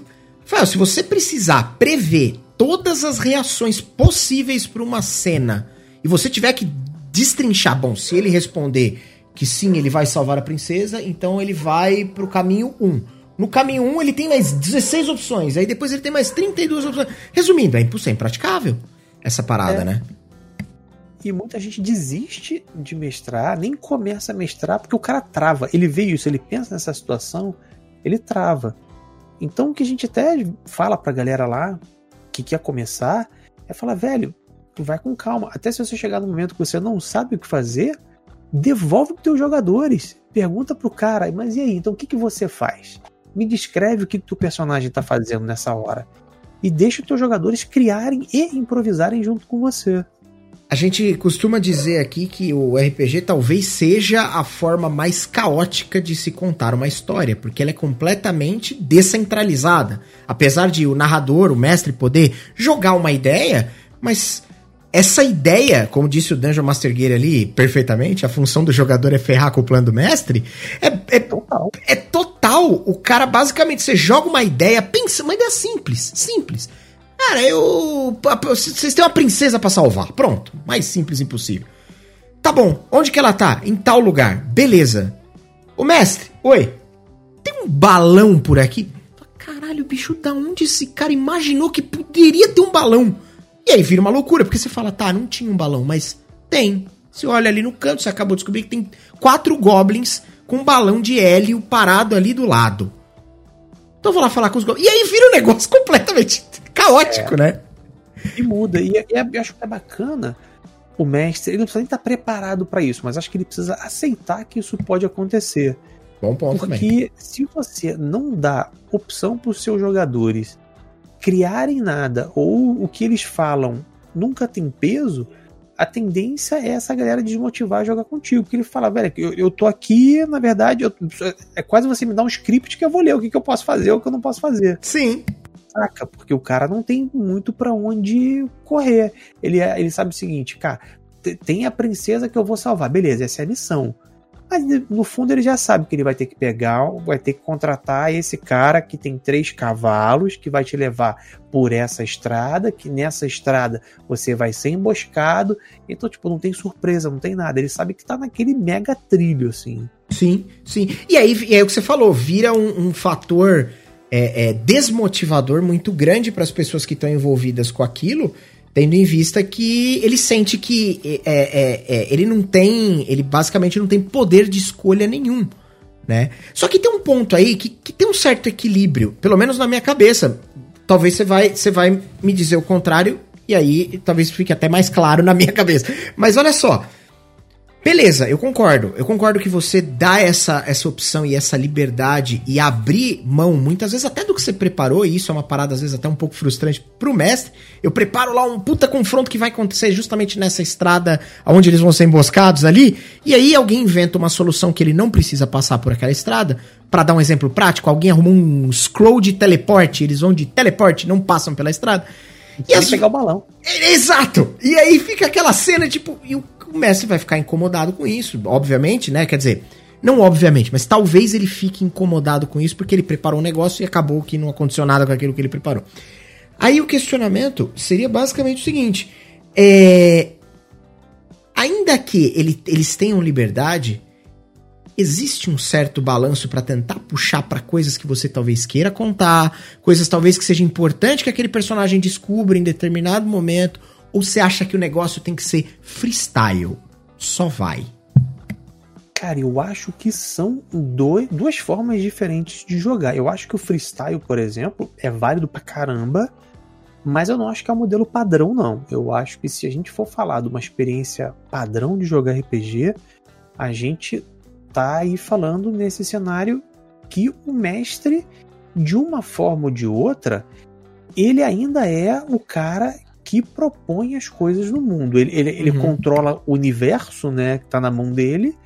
Se você precisar prever todas as reações possíveis para uma cena e você tiver que destrinchar, bom, se ele responder que sim, ele vai salvar a princesa, então ele vai pro caminho 1. No caminho 1 ele tem mais 16 opções, aí depois ele tem mais 32 opções. Resumindo, é impossível, é impraticável essa parada, é. né? E muita gente desiste de mestrar, nem começa a mestrar, porque o cara trava. Ele vê isso, ele pensa nessa situação, ele trava. Então o que a gente até fala pra galera lá, que quer começar, é falar, velho, vai com calma. Até se você chegar no momento que você não sabe o que fazer, devolve para teus jogadores. Pergunta pro cara, mas e aí, então o que, que você faz? Me descreve o que, que teu personagem tá fazendo nessa hora. E deixa os teus jogadores criarem e improvisarem junto com você. A gente costuma dizer aqui que o RPG talvez seja a forma mais caótica de se contar uma história, porque ela é completamente descentralizada. Apesar de o narrador, o mestre, poder jogar uma ideia, mas essa ideia, como disse o Dungeon Master Gear ali perfeitamente, a função do jogador é ferrar com o plano do mestre, é, é total. É total. O cara basicamente, você joga uma ideia, pensa, uma ideia simples, simples. Cara, eu. Vocês têm uma princesa para salvar. Pronto. Mais simples impossível. Tá bom. Onde que ela tá? Em tal lugar. Beleza. O mestre, oi. Tem um balão por aqui? Caralho, bicho, da onde esse cara imaginou que poderia ter um balão? E aí vira uma loucura, porque você fala, tá, não tinha um balão, mas tem. Você olha ali no canto, você acabou de descobrir que tem quatro goblins com um balão de hélio parado ali do lado. Então eu vou lá falar com os goblins. E aí vira um negócio (laughs) completamente caótico, é. né? E muda. E, e, eu acho que é bacana o mestre, ele não precisa nem estar preparado para isso, mas acho que ele precisa aceitar que isso pode acontecer. Bom ponto Porque também. se você não dá opção para os seus jogadores criarem nada ou o que eles falam nunca tem peso, a tendência é essa galera desmotivar a jogar contigo. Porque ele fala, velho, eu, eu tô aqui, na verdade, eu, é quase você me dar um script que eu vou ler o que, que eu posso fazer ou o que eu não posso fazer. Sim saca, porque o cara não tem muito para onde correr. Ele, é, ele sabe o seguinte, cara, tem a princesa que eu vou salvar, beleza, essa é a missão. Mas no fundo ele já sabe que ele vai ter que pegar, vai ter que contratar esse cara que tem três cavalos, que vai te levar por essa estrada, que nessa estrada você vai ser emboscado. Então, tipo, não tem surpresa, não tem nada. Ele sabe que tá naquele mega trilho, assim. Sim, sim. E aí, e aí o que você falou, vira um, um fator é, é, desmotivador muito grande para as pessoas que estão envolvidas com aquilo, tendo em vista que ele sente que é, é, é, ele não tem, ele basicamente não tem poder de escolha nenhum, né? Só que tem um ponto aí que, que tem um certo equilíbrio, pelo menos na minha cabeça. Talvez você vai, você vai me dizer o contrário e aí talvez fique até mais claro na minha (laughs) cabeça. Mas olha só, Beleza, eu concordo. Eu concordo que você dá essa, essa opção e essa liberdade e abrir mão, muitas vezes até do que você preparou, e isso é uma parada às vezes até um pouco frustrante pro mestre. Eu preparo lá um puta confronto que vai acontecer justamente nessa estrada onde eles vão ser emboscados ali, e aí alguém inventa uma solução que ele não precisa passar por aquela estrada. Para dar um exemplo prático, alguém arrumou um scroll de teleporte, eles vão de teleporte, não passam pela estrada. E as... pegar o balão. Exato! E aí fica aquela cena, tipo, e o o Messi vai ficar incomodado com isso, obviamente, né? Quer dizer, não obviamente, mas talvez ele fique incomodado com isso porque ele preparou um negócio e acabou que não aconteceu nada com aquilo que ele preparou. Aí o questionamento seria basicamente o seguinte: é, ainda que ele, eles tenham liberdade, existe um certo balanço para tentar puxar para coisas que você talvez queira contar, coisas talvez que seja importante que aquele personagem descubra em determinado momento ou você acha que o negócio tem que ser freestyle? Só vai. Cara, eu acho que são dois, duas formas diferentes de jogar. Eu acho que o freestyle, por exemplo, é válido pra caramba, mas eu não acho que é o um modelo padrão, não. Eu acho que se a gente for falar de uma experiência padrão de jogar RPG, a gente tá aí falando nesse cenário que o mestre, de uma forma ou de outra, ele ainda é o cara que propõe as coisas no mundo. Ele, ele, ele uhum. controla o universo, né, que tá na mão dele,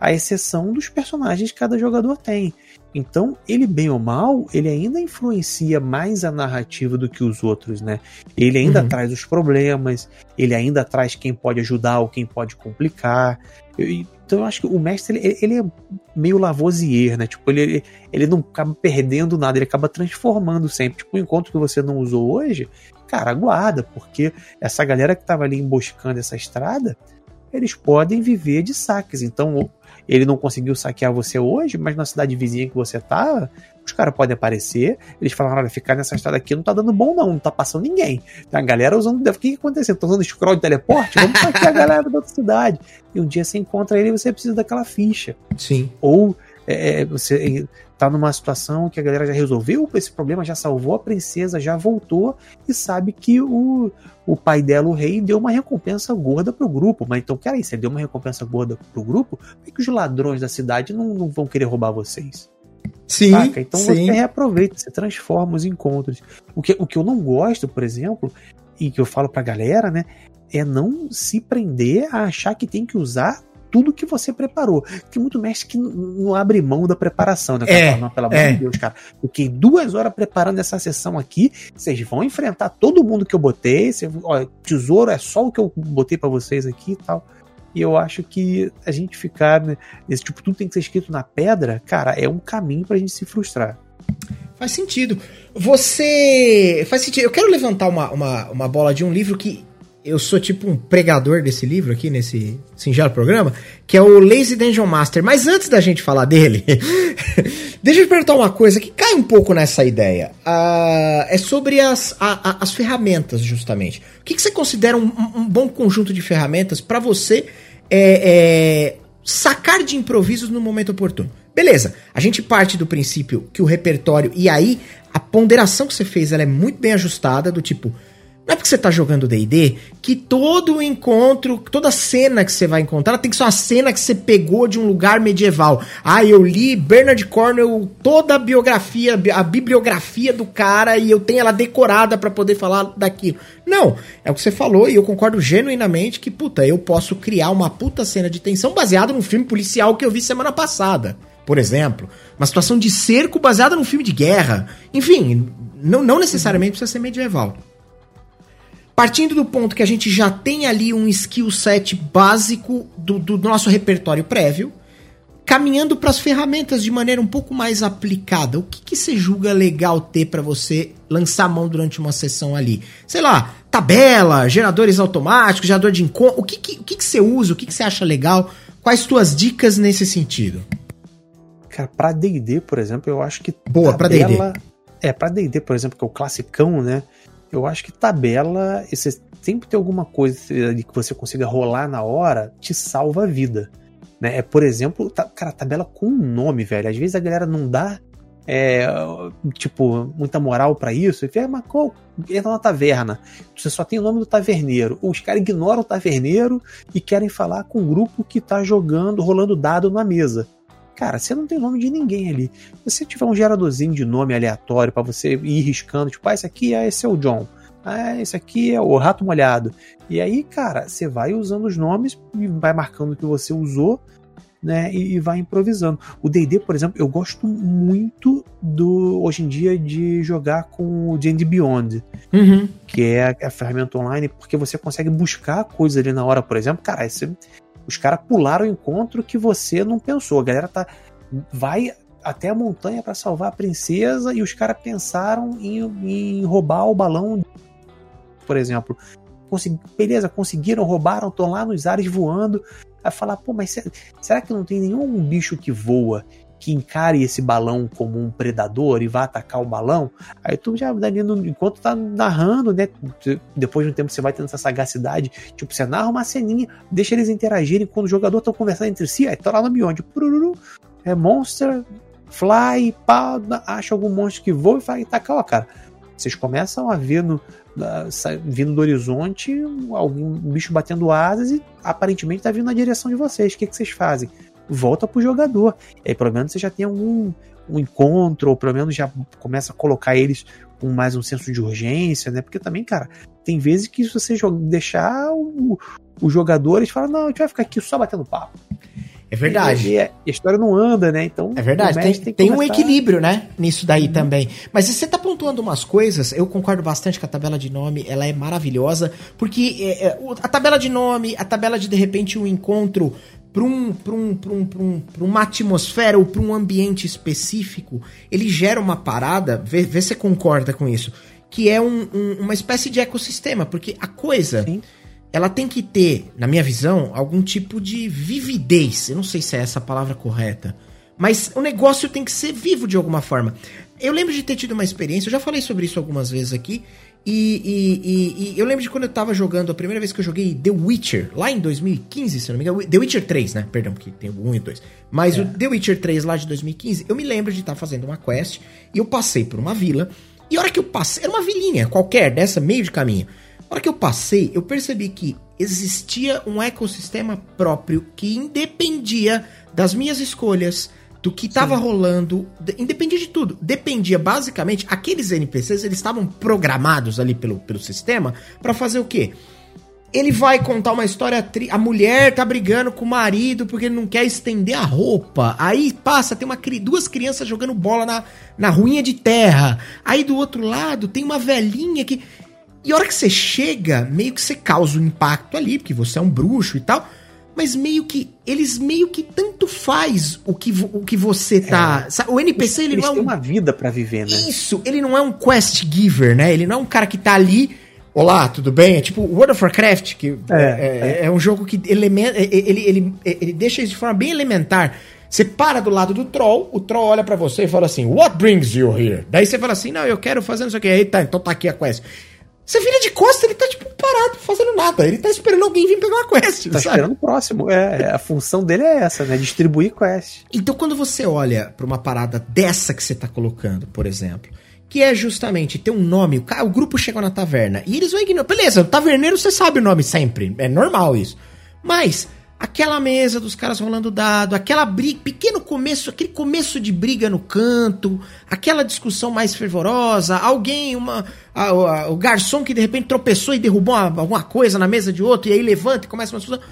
à exceção dos personagens que cada jogador tem. Então, ele bem ou mal, ele ainda influencia mais a narrativa do que os outros, né? Ele ainda uhum. traz os problemas, ele ainda traz quem pode ajudar ou quem pode complicar. Então eu acho que o mestre ele, ele é meio Lavoisier, né? Tipo, ele, ele não acaba perdendo nada, ele acaba transformando sempre. Tipo, o encontro que você não usou hoje, cara, aguarda, porque essa galera que tava ali emboscando essa estrada, eles podem viver de saques. Então, ele não conseguiu saquear você hoje, mas na cidade vizinha que você tá, os caras podem aparecer, eles falaram, olha, ficar nessa estrada aqui não tá dando bom não, não tá passando ninguém. Tem a galera usando, o que que aconteceu? Tô usando scroll de teleporte? Vamos saquear a galera da outra cidade. E um dia você encontra ele e você precisa daquela ficha. Sim. Ou é, é você tá numa situação que a galera já resolveu esse problema, já salvou a princesa, já voltou e sabe que o, o pai dela, o rei, deu uma recompensa gorda pro grupo. Mas então, peraí, ele deu uma recompensa gorda pro grupo, por que, os ladrões da cidade não, não vão querer roubar vocês? Sim, Saca? Então sim. você reaproveita, você transforma os encontros. O que, o que eu não gosto, por exemplo, e que eu falo pra galera, né, é não se prender a achar que tem que usar tudo que você preparou. Tem muito mestre que não abre mão da preparação, né? É, não, pelo amor é. de Deus, cara. Fiquei duas horas preparando essa sessão aqui. Vocês vão enfrentar todo mundo que eu botei. Cê, ó, tesouro é só o que eu botei para vocês aqui e tal. E eu acho que a gente ficar né, nesse tipo, tudo tem que ser escrito na pedra, cara, é um caminho pra gente se frustrar. Faz sentido. Você. Faz sentido. Eu quero levantar uma, uma, uma bola de um livro que eu sou tipo um pregador desse livro aqui, nesse singelo programa, que é o Lazy Dungeon Master. Mas antes da gente falar dele, (laughs) deixa eu te perguntar uma coisa que cai um pouco nessa ideia. Uh, é sobre as, a, a, as ferramentas, justamente. O que, que você considera um, um, bom conjunto de ferramentas para você é, é, sacar de improvisos no momento oportuno? Beleza, a gente parte do princípio que o repertório, e aí a ponderação que você fez ela é muito bem ajustada, do tipo não é porque você tá jogando D&D que todo encontro, toda cena que você vai encontrar tem que ser uma cena que você pegou de um lugar medieval. Ah, eu li Bernard Cornwell, toda a biografia, a bibliografia do cara e eu tenho ela decorada para poder falar daquilo. Não, é o que você falou e eu concordo genuinamente que, puta, eu posso criar uma puta cena de tensão baseada num filme policial que eu vi semana passada. Por exemplo, uma situação de cerco baseada num filme de guerra. Enfim, não, não necessariamente precisa ser medieval. Partindo do ponto que a gente já tem ali um skill set básico do, do nosso repertório prévio, caminhando para as ferramentas de maneira um pouco mais aplicada, o que, que você julga legal ter para você lançar a mão durante uma sessão ali? Sei lá, tabela, geradores automáticos, gerador de encontro, o que, que, o que, que você usa, o que, que você acha legal? Quais tuas dicas nesse sentido? Cara, pra D&D, por exemplo, eu acho que Boa, tabela... pra D&D. É, pra D&D, por exemplo, que é o classicão, né? Eu acho que tabela, você sempre tem alguma coisa de que você consiga rolar na hora, te salva a vida. Né? É, por exemplo, cara, tabela com nome, velho. Às vezes a galera não dá é, tipo, muita moral para isso. E fala, mas qual? Entra na taverna. Você só tem o nome do taverneiro. Os caras ignoram o taverneiro e querem falar com o grupo que tá jogando, rolando dado na mesa. Cara, você não tem nome de ninguém ali. Se você tiver um geradorzinho de nome aleatório para você ir riscando, tipo, ah, esse aqui é esse é o John. Ah, esse aqui é o rato molhado. E aí, cara, você vai usando os nomes e vai marcando o que você usou, né? E, e vai improvisando. O D&D, por exemplo, eu gosto muito do hoje em dia de jogar com o D&D Beyond, uhum. que é a, a, ferramenta online, porque você consegue buscar coisas ali na hora, por exemplo. Cara, esse, os caras pularam o encontro que você não pensou. A galera tá vai até a montanha para salvar a princesa e os caras pensaram em, em, roubar o balão, por exemplo. Consegui, beleza, conseguiram, roubaram, estão lá nos ares voando. Aí falar, pô, mas será que não tem nenhum bicho que voa que encare esse balão como um predador e vá atacar o balão, aí tu já, Danilo, enquanto tá narrando, né? Depois de um tempo você vai tendo essa sagacidade, tipo, você narra uma ceninha, deixa eles interagirem quando o jogador tá conversando entre si, aí tá lá no Beyond, é monster, fly, pá, acha algum monstro que voa e vai atacar, ó, cara. Vocês começam a ver no, vindo do horizonte algum bicho batendo asas e aparentemente tá vindo na direção de vocês. O que, que vocês fazem? Volta pro jogador. E aí, pelo menos você já tem algum, um encontro, ou pelo menos já começa a colocar eles com mais um senso de urgência, né? Porque também, cara, tem vezes que se você deixar o, os jogadores falam, não, a gente vai ficar aqui só batendo papo. É verdade. E, e, a história não anda, né? Então. É verdade. Tem, tem, tem um equilíbrio, né? Nisso daí uhum. também. Mas você tá pontuando umas coisas, eu concordo bastante com a tabela de nome, ela é maravilhosa, porque é, é, a tabela de nome, a tabela de de repente um encontro para um, pra um, pra um, pra um, pra uma atmosfera ou para um ambiente específico, ele gera uma parada, vê, vê se você concorda com isso, que é um, um, uma espécie de ecossistema, porque a coisa. Sim ela tem que ter, na minha visão, algum tipo de vividez. Eu não sei se é essa a palavra correta. Mas o negócio tem que ser vivo de alguma forma. Eu lembro de ter tido uma experiência, eu já falei sobre isso algumas vezes aqui. E, e, e, e eu lembro de quando eu tava jogando, a primeira vez que eu joguei The Witcher, lá em 2015, se não me engano. The Witcher 3, né? Perdão, porque tem o 1 e o 2. Mas é. o The Witcher 3 lá de 2015, eu me lembro de estar tá fazendo uma quest e eu passei por uma vila. E a hora que eu passei, era uma vilinha qualquer, dessa meio de caminho. A hora que eu passei, eu percebi que existia um ecossistema próprio que independia das minhas escolhas, do que estava rolando, independia de tudo. Dependia basicamente, aqueles NPCs, eles estavam programados ali pelo, pelo sistema para fazer o quê? Ele vai contar uma história. Tri... A mulher tá brigando com o marido porque ele não quer estender a roupa. Aí passa, tem uma, duas crianças jogando bola na, na ruinha de terra. Aí do outro lado tem uma velhinha que. E a hora que você chega, meio que você causa um impacto ali, porque você é um bruxo e tal. Mas meio que. Eles meio que tanto faz o que, o que você tá. É. O NPC, ele eles não é um. uma vida para viver, né? Isso, ele não é um quest giver, né? Ele não é um cara que tá ali. Olá, tudo bem? É tipo World of Warcraft, que é, é, é. é um jogo que elementa, ele, ele, ele deixa isso de forma bem elementar. Você para do lado do troll, o troll olha para você e fala assim: What brings you here? Daí você fala assim: Não, eu quero fazer isso aqui. Aí tá, então tá aqui a quest. Você vira de costa, ele tá, tipo, parado, fazendo nada. Ele tá esperando alguém vir pegar uma quest. Tá sabe? esperando o próximo. É, é, a função dele é essa, né? Distribuir quest. Então, quando você olha pra uma parada dessa que você tá colocando, por exemplo, que é justamente ter um nome, o, cara, o grupo chegou na taverna e eles vão ignorar. Beleza, o taverneiro você sabe o nome sempre. É normal isso. Mas aquela mesa dos caras rolando dado, aquela briga, pequeno começo, aquele começo de briga no canto, aquela discussão mais fervorosa, alguém, uma, a, a, o garçom que de repente tropeçou e derrubou uma, alguma coisa na mesa de outro, e aí levanta e começa uma discussão.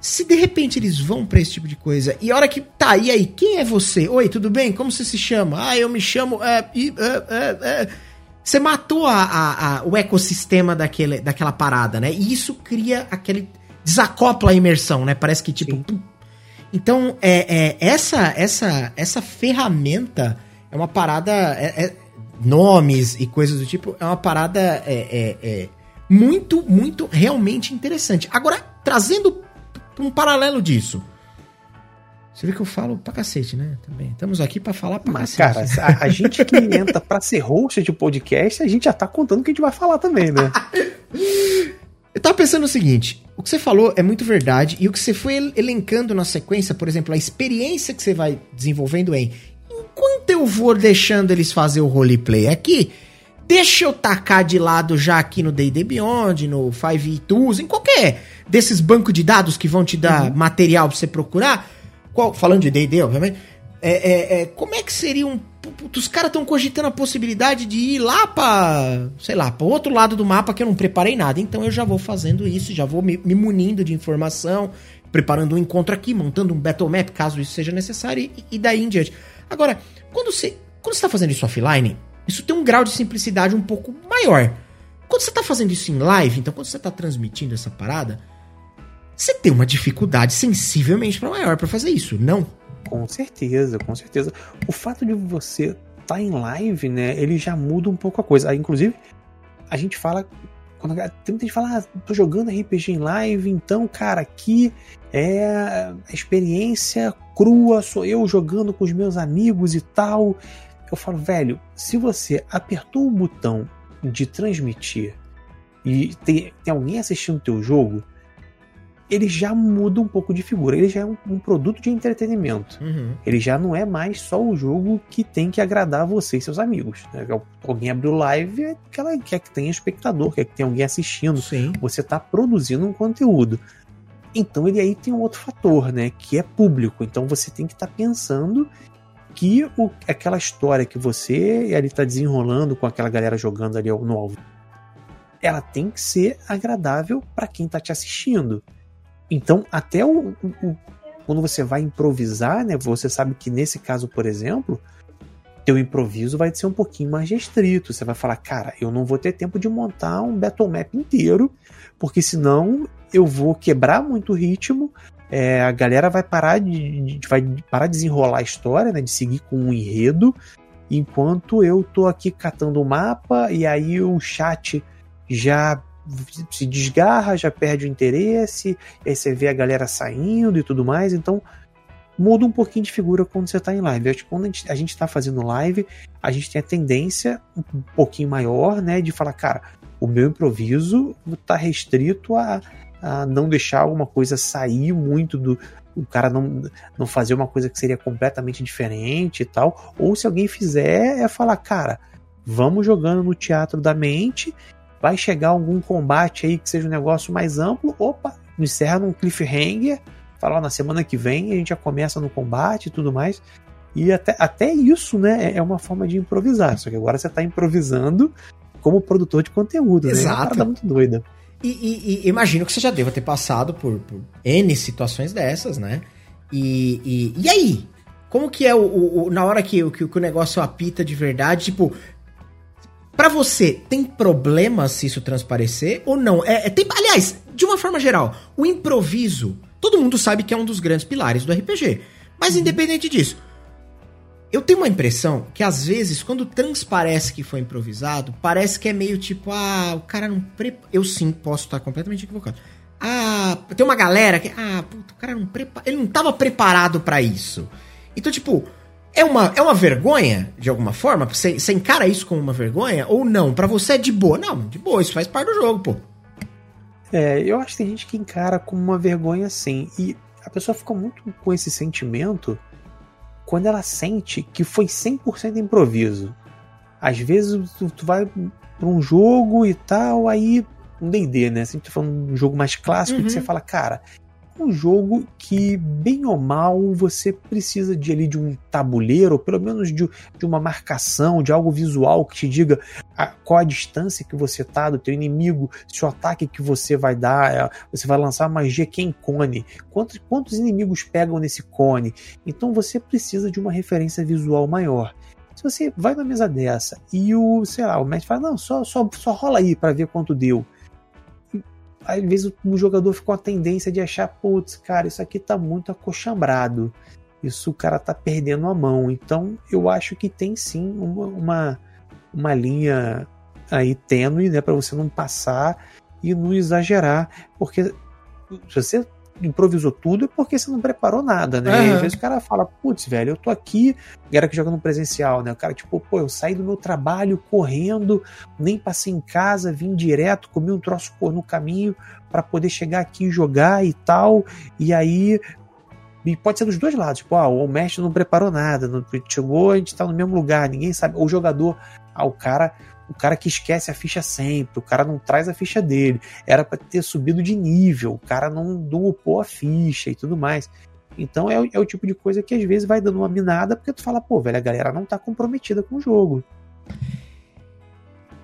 Se de repente eles vão para esse tipo de coisa, e a hora que. Tá, e aí, quem é você? Oi, tudo bem? Como você se chama? Ah, eu me chamo. É, é, é, você matou a, a, a, o ecossistema daquele, daquela parada, né? E isso cria aquele desacopla a imersão, né? Parece que tipo. Sim. Então, é, é, essa, essa, essa ferramenta é uma parada. É, é, nomes e coisas do tipo, é uma parada é, é, é muito, muito realmente interessante. Agora, trazendo um paralelo disso. Você vê que eu falo pra cacete, né? Também. Estamos aqui para falar pra Mas, cacete. Cara, a, a gente que (laughs) entra pra ser host de podcast, a gente já tá contando o que a gente vai falar também, né? (laughs) Eu tava pensando o seguinte: o que você falou é muito verdade, e o que você foi elencando na sequência, por exemplo, a experiência que você vai desenvolvendo em enquanto eu vou deixando eles fazer o roleplay aqui, deixa eu tacar de lado já aqui no D&D Beyond, no 5e Tools, em qualquer desses bancos de dados que vão te dar uhum. material pra você procurar, qual, falando de D&D, obviamente, é, é, é, como é que seria um os caras estão cogitando a possibilidade de ir lá para, sei lá, para outro lado do mapa que eu não preparei nada. Então eu já vou fazendo isso, já vou me, me munindo de informação, preparando um encontro aqui, montando um battle map caso isso seja necessário e, e daí em diante. Agora, quando você quando está fazendo isso offline, isso tem um grau de simplicidade um pouco maior. Quando você está fazendo isso em live, então quando você está transmitindo essa parada, você tem uma dificuldade sensivelmente maior para fazer isso, não? Com certeza, com certeza. O fato de você estar tá em live, né, ele já muda um pouco a coisa. inclusive, a gente fala. Quando tem muita gente fala, ah, tô jogando RPG em live, então, cara, aqui é a experiência crua, sou eu jogando com os meus amigos e tal. Eu falo, velho, se você apertou o botão de transmitir e tem, tem alguém assistindo o teu jogo, ele já muda um pouco de figura. Ele já é um, um produto de entretenimento. Uhum. Ele já não é mais só o jogo que tem que agradar você e seus amigos. Né? Alguém abriu live, é que ela quer que tenha espectador, quer que tenha alguém assistindo. Sim. Você está produzindo um conteúdo. Então ele aí tem um outro fator, né? Que é público. Então você tem que estar tá pensando que o, aquela história que você ali tá desenrolando com aquela galera jogando ali no ao ela tem que ser agradável para quem tá te assistindo. Então, até o, o, quando você vai improvisar, né, você sabe que nesse caso, por exemplo, teu improviso vai ser um pouquinho mais restrito. Você vai falar, cara, eu não vou ter tempo de montar um battle map inteiro, porque senão eu vou quebrar muito o ritmo, é, a galera vai parar de, de, vai parar de desenrolar a história, né, de seguir com um enredo, enquanto eu tô aqui catando o mapa e aí o chat já se desgarra, já perde o interesse, aí você vê a galera saindo e tudo mais, então muda um pouquinho de figura quando você está em live. Acho que quando a gente está fazendo live, a gente tem a tendência um pouquinho maior, né, de falar, cara, o meu improviso está restrito a a não deixar alguma coisa sair muito do. O cara não, não fazer uma coisa que seria completamente diferente e tal. Ou se alguém fizer, é falar, cara, vamos jogando no teatro da mente, vai chegar algum combate aí que seja um negócio mais amplo, opa, encerra num cliffhanger, fala na semana que vem a gente já começa no combate e tudo mais. E até, até isso, né, é, é uma forma de improvisar. Só que agora você está improvisando como produtor de conteúdo, Exato. né? É uma parada muito doida. E, e, e, imagino que você já deva ter passado por, por N situações dessas, né? E, e, e aí? Como que é o, o, o na hora que, que, que, o negócio apita de verdade? Tipo, para você, tem problema se isso transparecer ou não? É, é, tem, aliás, de uma forma geral, o improviso, todo mundo sabe que é um dos grandes pilares do RPG. Mas uhum. independente disso, eu tenho uma impressão que às vezes, quando transparece que foi improvisado, parece que é meio tipo, ah, o cara não prepara. Eu sim posso estar completamente equivocado. Ah, tem uma galera que. Ah, puta, o cara não prepara. Ele não estava preparado para isso. Então, tipo, é uma, é uma vergonha, de alguma forma? Você, você encara isso como uma vergonha? Ou não? Para você é de boa? Não, de boa, isso faz parte do jogo, pô. É, eu acho que tem gente que encara como uma vergonha sim. E a pessoa fica muito com esse sentimento quando ela sente que foi 100% improviso. Às vezes tu, tu vai para um jogo e tal, aí um D&D, né? Sempre falando de um jogo mais clássico uhum. que você fala, cara, um jogo que, bem ou mal, você precisa de ali de um tabuleiro, ou pelo menos de, de uma marcação, de algo visual que te diga a, qual a distância que você tá do teu inimigo, se o ataque que você vai dar, é, você vai lançar magia que é cone, quantos, quantos inimigos pegam nesse cone. Então você precisa de uma referência visual maior. Se você vai na mesa dessa e o, sei lá, o mestre fala, não, só, só, só rola aí para ver quanto deu às vezes o jogador fica com a tendência de achar, putz, cara, isso aqui tá muito acochambrado. Isso o cara tá perdendo a mão. Então eu acho que tem sim uma, uma, uma linha aí tênue, né, para você não passar e não exagerar, porque se você improvisou tudo é porque você não preparou nada, né? Uhum. E às vezes o cara fala, putz, velho, eu tô aqui, galera que joga no presencial, né? O cara, tipo, pô, eu saí do meu trabalho correndo, nem passei em casa, vim direto, comi um troço no caminho para poder chegar aqui e jogar e tal. E aí. E pode ser dos dois lados, tipo, ah, o mestre não preparou nada, não, chegou, a gente tá no mesmo lugar, ninguém sabe. O jogador, ah, o cara o cara que esquece a ficha sempre, o cara não traz a ficha dele, era para ter subido de nível, o cara não, não a ficha e tudo mais. Então é, é, o tipo de coisa que às vezes vai dando uma minada porque tu fala, pô, velho, a galera não tá comprometida com o jogo.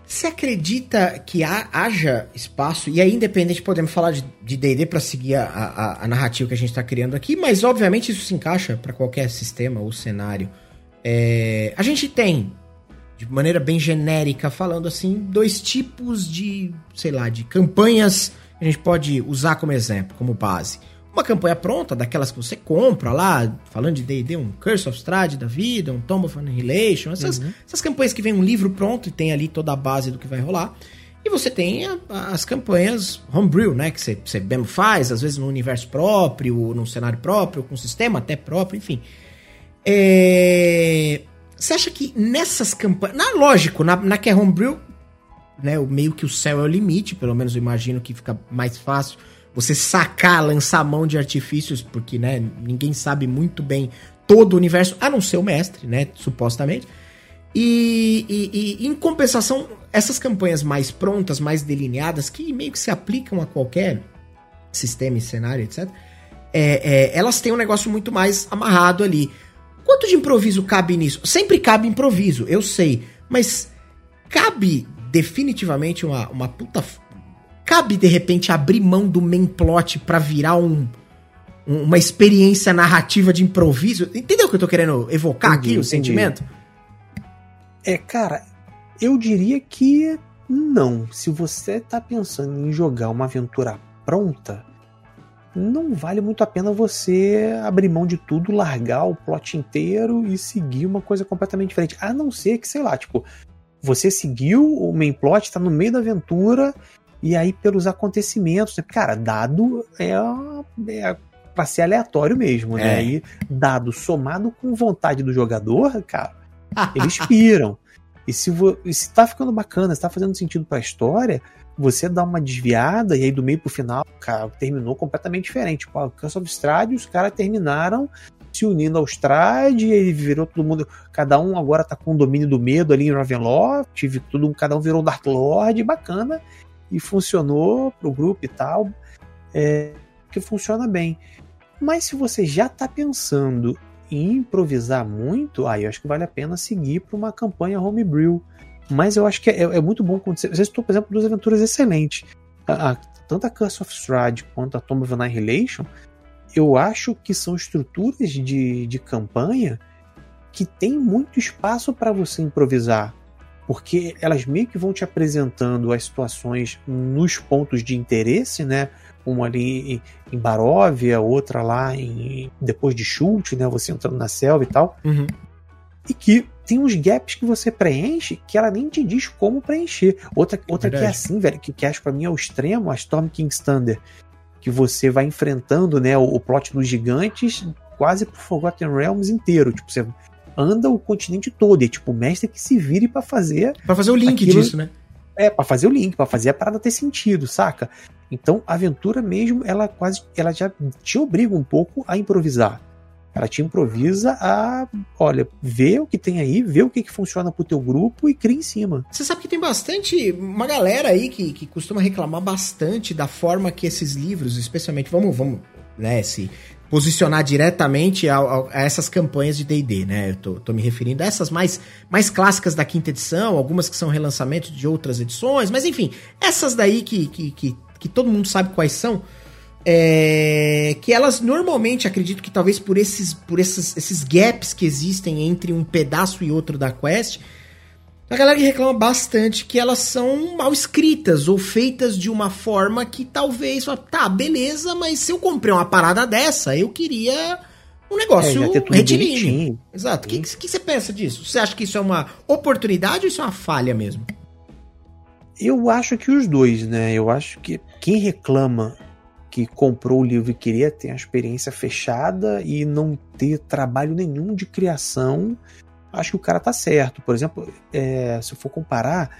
Você acredita que há, haja espaço, e aí independente podemos falar de D&D para seguir a, a, a, narrativa que a gente está criando aqui, mas obviamente isso se encaixa para qualquer sistema ou cenário. É, a gente tem de maneira bem genérica, falando assim, dois tipos de, sei lá, de campanhas que a gente pode usar como exemplo, como base. Uma campanha pronta, daquelas que você compra lá, falando de D&D, um Curse of Strahd da vida, um Tomb of Annihilation, essas, uhum. essas campanhas que vem um livro pronto e tem ali toda a base do que vai rolar. E você tem a, as campanhas homebrew, né? Que você, você mesmo faz, às vezes no universo próprio, num cenário próprio, com um sistema até próprio, enfim. É... Você acha que nessas campanhas. Na, lógico, na, na que é homebrew, né? Meio que o céu é o limite, pelo menos eu imagino que fica mais fácil você sacar, lançar mão de artifícios, porque, né, ninguém sabe muito bem todo o universo, a não ser o mestre, né? Supostamente. E, e, e, em compensação, essas campanhas mais prontas, mais delineadas, que meio que se aplicam a qualquer sistema e cenário, etc., é, é, elas têm um negócio muito mais amarrado ali. Quanto de improviso cabe nisso? Sempre cabe improviso, eu sei. Mas cabe definitivamente uma, uma puta. Cabe de repente abrir mão do main plot pra virar um, um uma experiência narrativa de improviso? Entendeu o que eu tô querendo evocar entendi, aqui, o entendi. sentimento? É, cara, eu diria que não. Se você tá pensando em jogar uma aventura pronta, não vale muito a pena você abrir mão de tudo, largar o plot inteiro e seguir uma coisa completamente diferente. A não ser que, sei lá, tipo, você seguiu o main plot, tá no meio da aventura, e aí pelos acontecimentos, né? cara, dado é, é pra ser aleatório mesmo, né? É. E dado somado com vontade do jogador, cara, eles piram. (laughs) E se, vo, e se tá ficando bacana, se tá fazendo sentido pra história, você dá uma desviada e aí do meio pro final, cara, terminou completamente diferente. Tipo, a Curse of Strahd, os caras terminaram se unindo ao Strahd, e aí virou todo mundo, cada um agora tá com o domínio do medo ali em Ravenloft, tudo, cada um virou Dark Lord, bacana, e funcionou pro grupo e tal, é, que funciona bem. Mas se você já tá pensando em improvisar muito, aí eu acho que vale a pena seguir para uma campanha homebrew, mas eu acho que é, é muito bom quando você. Você citou, por exemplo, duas aventuras excelentes. A, a, tanto a Curse of Strahd quanto a Tomb of Annihilation, eu acho que são estruturas de, de campanha que tem muito espaço para você improvisar. Porque elas meio que vão te apresentando as situações nos pontos de interesse, né? Uma ali em Baróvia, outra lá em depois de Chute, né? Você entrando na selva e tal. Uhum. E que tem uns gaps que você preenche que ela nem te diz como preencher. Outra, outra que é assim, velho, que, que acho pra mim é o extremo, a Storm King's Thunder. Que você vai enfrentando, né, o, o plot dos gigantes quase por Forgotten Realms inteiro. Tipo, você anda o continente todo. E, tipo, o mestre que se vire para fazer. para fazer o link aquilo, disso, né? É, para fazer o link, para fazer a parada ter sentido, saca? Então, a aventura mesmo, ela quase. Ela já te obriga um pouco a improvisar. Ela te improvisa a, olha, ver o que tem aí, ver o que, que funciona pro teu grupo e cria em cima. Você sabe que tem bastante, uma galera aí que, que costuma reclamar bastante da forma que esses livros, especialmente, vamos, vamos, né, se posicionar diretamente a, a, a essas campanhas de D&D, né? Eu tô, tô, me referindo a essas mais, mais clássicas da quinta edição, algumas que são relançamentos de outras edições, mas enfim, essas daí que, que, que, que todo mundo sabe quais são, é, que elas normalmente, acredito que talvez por esses, por esses, esses gaps que existem entre um pedaço e outro da quest, a galera que reclama bastante que elas são mal escritas ou feitas de uma forma que talvez, tá, beleza, mas se eu comprei uma parada dessa, eu queria um negócio é, retilíneo. Exato. O que, que, que você pensa disso? Você acha que isso é uma oportunidade ou isso é uma falha mesmo? Eu acho que os dois, né? Eu acho que quem reclama que comprou o livro e queria ter a experiência fechada e não ter trabalho nenhum de criação, acho que o cara tá certo. Por exemplo, é, se eu for comparar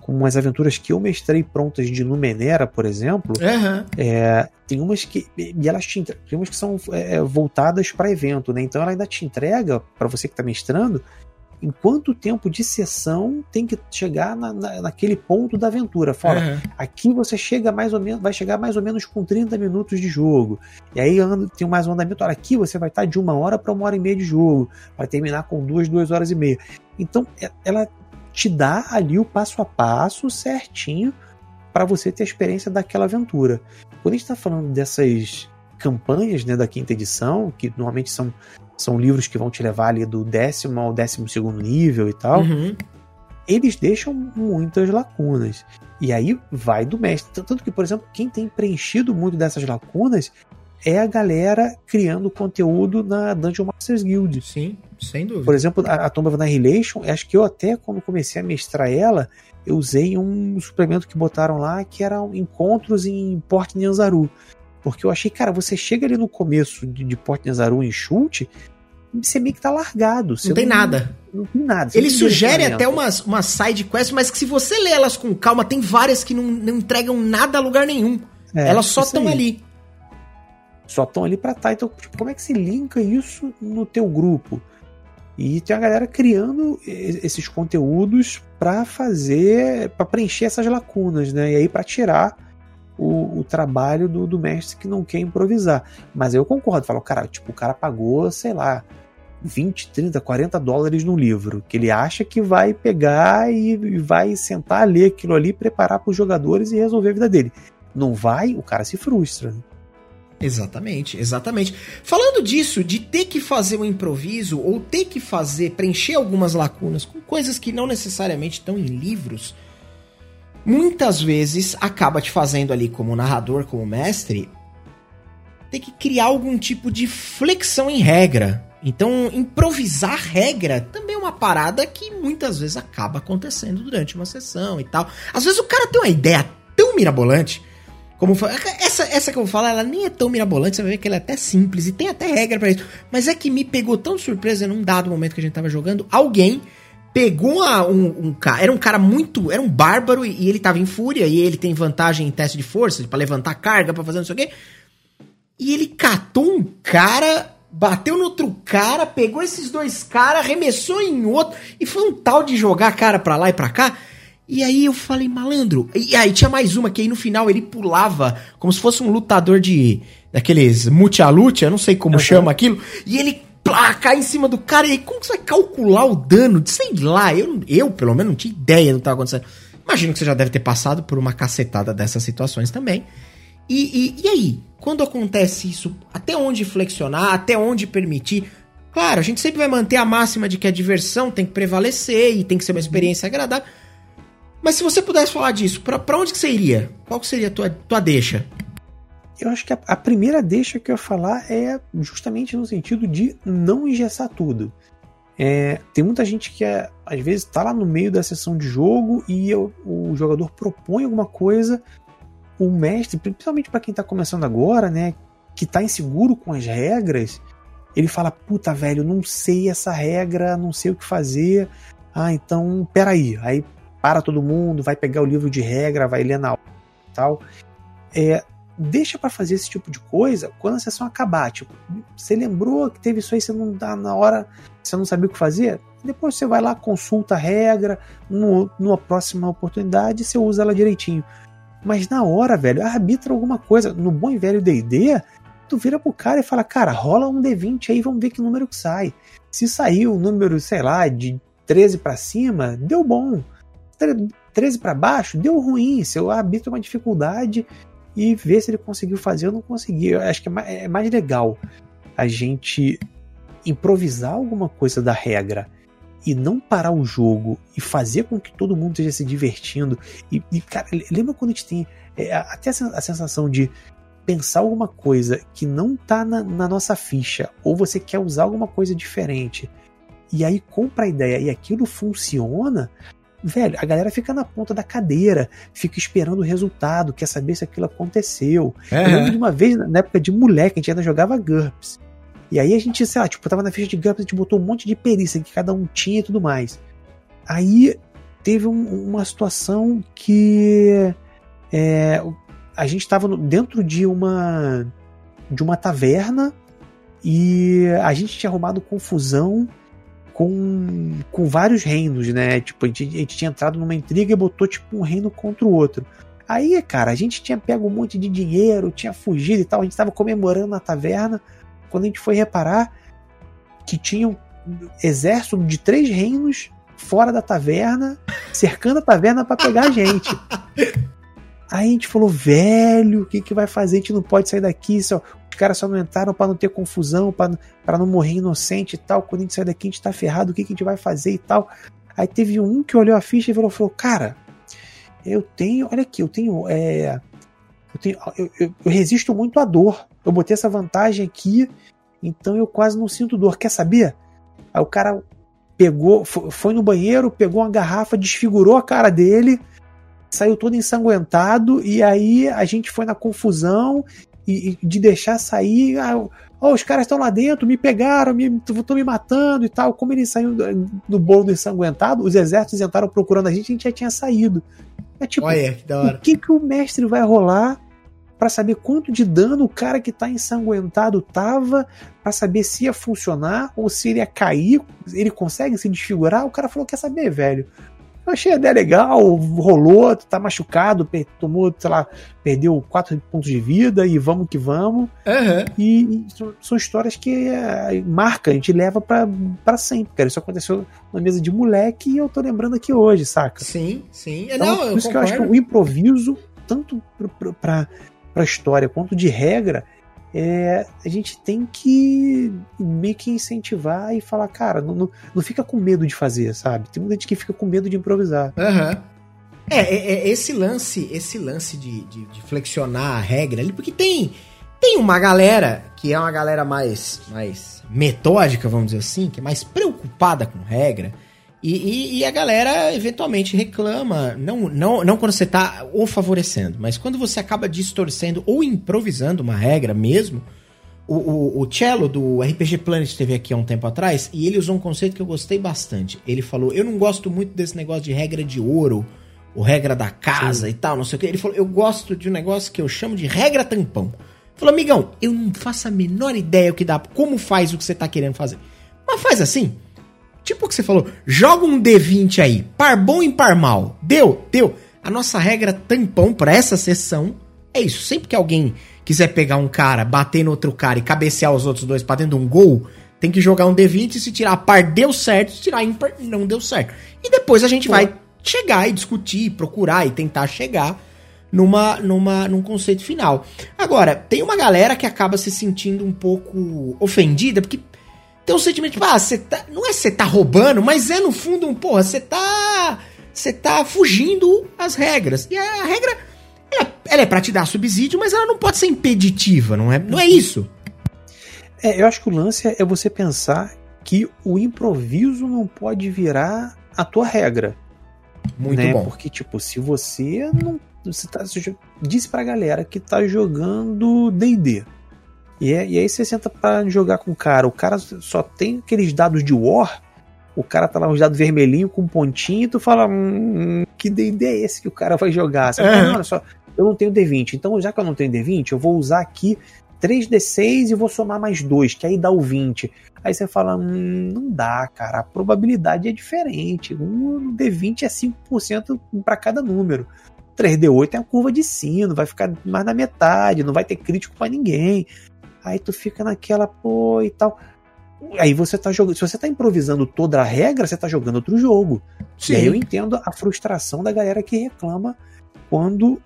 com umas aventuras que eu mestrei prontas de Numenera, por exemplo, uhum. é, tem umas que e elas te, tem umas que são é, voltadas para evento, né? Então ela ainda te entrega para você que está mestrando em quanto tempo de sessão tem que chegar na, na, naquele ponto da aventura. Fora, uhum. aqui você chega mais ou menos, vai chegar mais ou menos com 30 minutos de jogo. E aí tem mais um andamento. Olha, aqui você vai estar de uma hora para uma hora e meia de jogo. Vai terminar com duas, duas horas e meia. Então, é, ela te dá ali o passo a passo certinho para você ter a experiência daquela aventura. Quando a gente está falando dessas campanhas né, da quinta edição, que normalmente são são livros que vão te levar ali do décimo ao décimo segundo nível e tal, uhum. eles deixam muitas lacunas. E aí vai do mestre. Tanto que, por exemplo, quem tem preenchido muito dessas lacunas é a galera criando conteúdo na Dungeon Masters Guild. Sim, sem dúvida. Por exemplo, a, a Tomb of Annihilation, acho que eu até, quando comecei a mestrar ela, eu usei um suplemento que botaram lá que eram encontros em Port Nyanzaru. Porque eu achei, cara, você chega ali no começo de, de Nazaru em chute, você meio que tá largado. Não tem não, nada. Não tem nada. Ele sugere até umas, umas side quests, mas que se você lê elas com calma, tem várias que não, não entregam nada a lugar nenhum. É, elas só estão ali. Só estão ali pra estar. Então, tipo, como é que se linka isso no teu grupo? E tem a galera criando esses conteúdos para fazer, para preencher essas lacunas, né? E aí para tirar o, o trabalho do, do, mestre que não quer improvisar. Mas eu concordo, falo, cara, tipo, o cara pagou, sei lá, 20, 30, 40 dólares no livro, que ele acha que vai pegar e, e vai sentar, ler aquilo ali, preparar para os jogadores e resolver a vida dele. Não vai, o cara se frustra. Exatamente, exatamente. Falando disso, de ter que fazer um improviso ou ter que fazer, preencher algumas lacunas com coisas que não necessariamente estão em livros, muitas vezes acaba te fazendo ali como narrador, como mestre, ter que criar algum tipo de flexão em regra. Então, improvisar regra também é uma parada que muitas vezes acaba acontecendo durante uma sessão e tal. Às vezes o cara tem uma ideia tão mirabolante como essa, essa que eu vou falar, ela nem é tão mirabolante, você vai ver que ela é até simples e tem até regra para isso. Mas é que me pegou tão de surpresa num dado momento que a gente tava jogando, alguém pegou um, um cara, era um cara muito, era um bárbaro e, e, ele tava em fúria e ele tem vantagem em teste de força, para levantar carga, para fazer não sei o quê. E ele catou um cara, bateu no outro cara, pegou esses dois caras, arremessou em outro e foi um tal de jogar cara pra lá e pra cá. E aí eu falei, malandro. E aí tinha mais uma que aí no final ele pulava como se fosse um lutador de. daqueles multi-luta, eu não sei como uhum. chama aquilo. E ele plá, cai em cima do cara. E aí como você vai calcular o dano? Sei lá, eu, eu pelo menos não tinha ideia do que estava acontecendo. Imagino que você já deve ter passado por uma cacetada dessas situações também. E, e, e aí, quando acontece isso, até onde flexionar, até onde permitir? Claro, a gente sempre vai manter a máxima de que a diversão tem que prevalecer e tem que ser uma experiência agradável. Mas se você pudesse falar disso, para onde que você iria? Qual que seria a tua, tua deixa? Eu acho que a, a, primeira deixa que eu ia falar é justamente no sentido de não engessar tudo. É, tem muita gente que é, às vezes está lá no meio da sessão de jogo e eu, o jogador propõe alguma coisa, o mestre, principalmente para quem está começando agora, né, que está inseguro com as regras, ele fala: Puta, velho, não sei essa regra, não sei o que fazer. Ah, então, peraí. Aí para todo mundo, vai pegar o livro de regra, vai ler na tal. É, deixa para fazer esse tipo de coisa quando a sessão acabar. Tipo, você lembrou que teve isso aí, você não dá na hora, você não sabia o que fazer? Depois você vai lá, consulta a regra, no, numa próxima oportunidade você usa ela direitinho. Mas na hora, velho, arbitra alguma coisa. No bom e velho D&D, tu vira pro cara e fala, cara, rola um D20 aí, vamos ver que número que sai. Se saiu um número, sei lá, de 13 para cima, deu bom. 13 para baixo, deu ruim. Se eu arbitro uma dificuldade e ver se ele conseguiu fazer ou não conseguiu. Acho que é, é mais legal a gente improvisar alguma coisa da regra e não parar o jogo e fazer com que todo mundo esteja se divertindo. E, e cara, lembra quando a gente tem é, até a sensação de pensar alguma coisa que não tá na, na, nossa ficha, ou você quer usar alguma coisa diferente, e aí compra a ideia e aquilo funciona, Velho, a galera fica na ponta da cadeira, fica esperando o resultado, quer saber se aquilo aconteceu. É. Eu lembro de uma vez, na época de moleque, a gente ainda jogava GURPS. E aí a gente, sei lá, tipo, tava na ficha de GURPS, a gente botou um monte de perícia que cada um tinha e tudo mais. Aí teve um, uma situação que é, a gente estava dentro de uma de uma taverna e a gente tinha arrumado confusão com, com vários reinos, né? Tipo, a gente, a gente tinha entrado numa intriga e botou tipo um reino contra o outro. Aí, cara, a gente tinha pego um monte de dinheiro, tinha fugido e tal, a gente tava comemorando na taverna, quando a gente foi reparar que tinha um exército de três reinos fora da taverna, cercando a taverna para pegar a gente. (laughs) Aí a gente falou, velho, o que, que vai fazer? A gente não pode sair daqui, só, caras só não entraram para não ter confusão, para não morrer inocente e tal. Quando a gente sair daqui, a gente tá ferrado, o que, que a gente vai fazer e tal. Aí teve um que olhou a ficha e falou, falou cara, eu tenho, olha aqui, eu tenho, é, eu, tenho eu, eu, eu, resisto muito à dor. Eu botei essa vantagem aqui, então eu quase não sinto dor. Quer saber? Aí o cara pegou, foi no banheiro, pegou uma garrafa, desfigurou a cara dele, saiu todo ensanguentado, e aí a gente foi na confusão e, e de deixar sair. Ah, oh, os caras estão lá dentro, me pegaram, estão me, me matando e tal. Como ele saiu do, do bolo ensanguentado, os exércitos entraram procurando a gente, a gente já tinha saído. É tipo, Olha, que da hora. o que, que o mestre vai rolar para saber quanto de dano o cara que tá ensanguentado tava, para saber se ia funcionar ou se ele ia cair, ele consegue se desfigurar? O cara falou: quer saber, velho? Eu achei a ideia legal, rolou, tá machucado, tomou, sei lá, perdeu quatro pontos de vida e vamos que vamos. Uhum. E, e são histórias que é, marca, a gente leva para sempre, cara. Isso aconteceu na mesa de moleque e eu tô lembrando aqui hoje, saca? Sim, sim. Então, Não, por isso concordo. que eu acho que o improviso, tanto pra, pra história quanto de regra, é, a gente tem que meio que incentivar e falar, cara, não, não, não, fica com medo de fazer, sabe? Tem muita gente que fica com medo de improvisar. Uhum. É, é, é, esse lance, esse lance de, de, de, flexionar a regra ali, porque tem, tem uma galera que é uma galera mais, mais metódica, vamos dizer assim, que é mais preocupada com regra, e, e, e, a galera eventualmente reclama, não, não, não quando você está o favorecendo, mas quando você acaba distorcendo ou improvisando uma regra mesmo. O, o, o Cello do RPG Planet teve aqui há um tempo atrás e ele usou um conceito que eu gostei bastante. Ele falou: Eu não gosto muito desse negócio de regra de ouro, ou regra da casa Sim. e tal, não sei o que. Ele falou: Eu gosto de um negócio que eu chamo de regra tampão. Falou, amigão, eu não faço a menor ideia o que dá, como faz o que você está querendo fazer. Mas faz assim. Tipo o que você falou, joga um D20 aí, par bom e par mal. Deu, deu. A nossa regra tampão para essa sessão é isso. Sempre que alguém quiser pegar um cara, bater no outro cara e cabecear os outros dois pra dentro de um gol, tem que jogar um D20 e se tirar par deu certo, se tirar ímpar não deu certo. E depois a gente Pô. vai chegar e discutir, procurar e tentar chegar numa, numa, num conceito final. Agora, tem uma galera que acaba se sentindo um pouco ofendida, porque tem um sentimento tipo, ah, você tá. Não é você tá roubando, mas é no fundo um, porra, você tá. Você tá fugindo as regras. E a regra. Ela, ela é pra te dar subsídio, mas ela não pode ser impeditiva, não é, não é isso. É, eu acho que o lance é você pensar que o improviso não pode virar a tua regra. Muito né? bom. Porque, tipo, se você não. Você, tá, você disse pra galera que tá jogando DD. E, é, e aí você senta para jogar com o cara. O cara só tem aqueles dados de war. O cara tá lá uns dados vermelhinho com um pontinho e tu fala, hum, que D&D é esse que o cara vai jogar? Você fala, olha só, eu não tenho D20, então já que eu não tenho D20, eu vou usar aqui 3D6 e vou somar mais 2, que aí dá o 20. Aí você fala, hum, não dá, cara, a probabilidade é diferente. Um D20 é 5% para cada número. 3D8 é uma curva de sino, vai ficar mais na metade, não vai ter crítico para ninguém. Aí tu fica naquela, pô, e tal. Aí você tá jogando. Se você tá improvisando toda a regra, você tá jogando outro jogo. Sim. E aí eu entendo a frustração da galera que reclama quando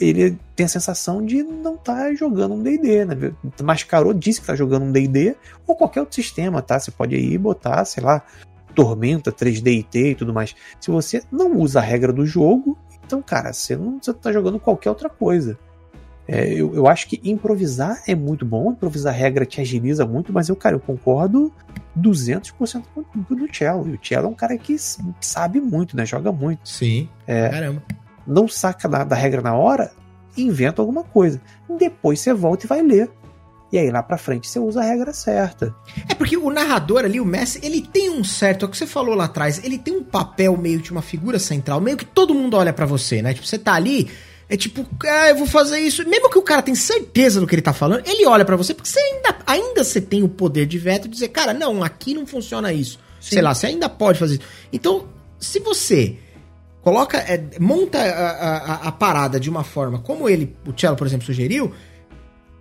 ele tem a sensação de não tá jogando um DD, né? Mascarou disse que tá jogando um DD ou qualquer outro sistema, tá? Você pode ir botar, sei lá, Tormenta, 3D e tudo mais. Se você não usa a regra do jogo, então, cara, você não você tá jogando qualquer outra coisa. É, eu, eu acho que improvisar é muito bom, improvisar regra te agiliza muito, mas eu, cara, eu concordo 200% com o Cello. E o Cello é um cara que sabe muito, né? Joga muito. Sim. É, Caramba. Não saca da, da regra na hora, inventa alguma coisa. Depois você volta e vai ler. E aí lá pra frente você usa a regra certa. É porque o narrador ali, o Messi, ele tem um certo, é o que você falou lá atrás, ele tem um papel meio de uma figura central, meio que todo mundo olha para você, né? Tipo, você tá ali, é tipo, ah, eu vou fazer isso. Mesmo que o cara tenha certeza do que ele tá falando, ele olha para você, porque você ainda, ainda você tem o poder de veto de dizer, cara, não, aqui não funciona isso. Sim. Sei lá, você ainda pode fazer isso. Então, se você coloca, é, monta a, a, a, parada de uma forma como ele, o Cello, por exemplo, sugeriu,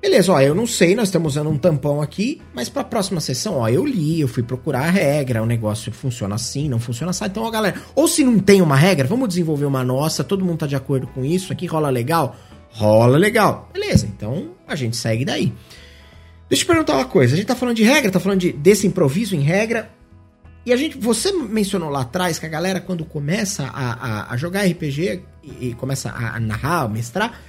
Beleza, ó, eu não sei, nós estamos usando um tampão aqui, mas para a próxima sessão, ó, eu li, eu fui procurar a regra, o negócio funciona assim, não funciona assim. Então, ó, galera, ou se não tem uma regra, vamos desenvolver uma nossa, todo mundo tá de acordo com isso, aqui rola legal? Rola legal. Beleza, então a gente segue daí. Deixa eu perguntar uma coisa, a gente tá falando de regra, tá falando de, desse improviso em regra, e a gente, você mencionou lá atrás que a galera quando começa a, a, a jogar RPG e, e começa a, a narrar, a mestrar,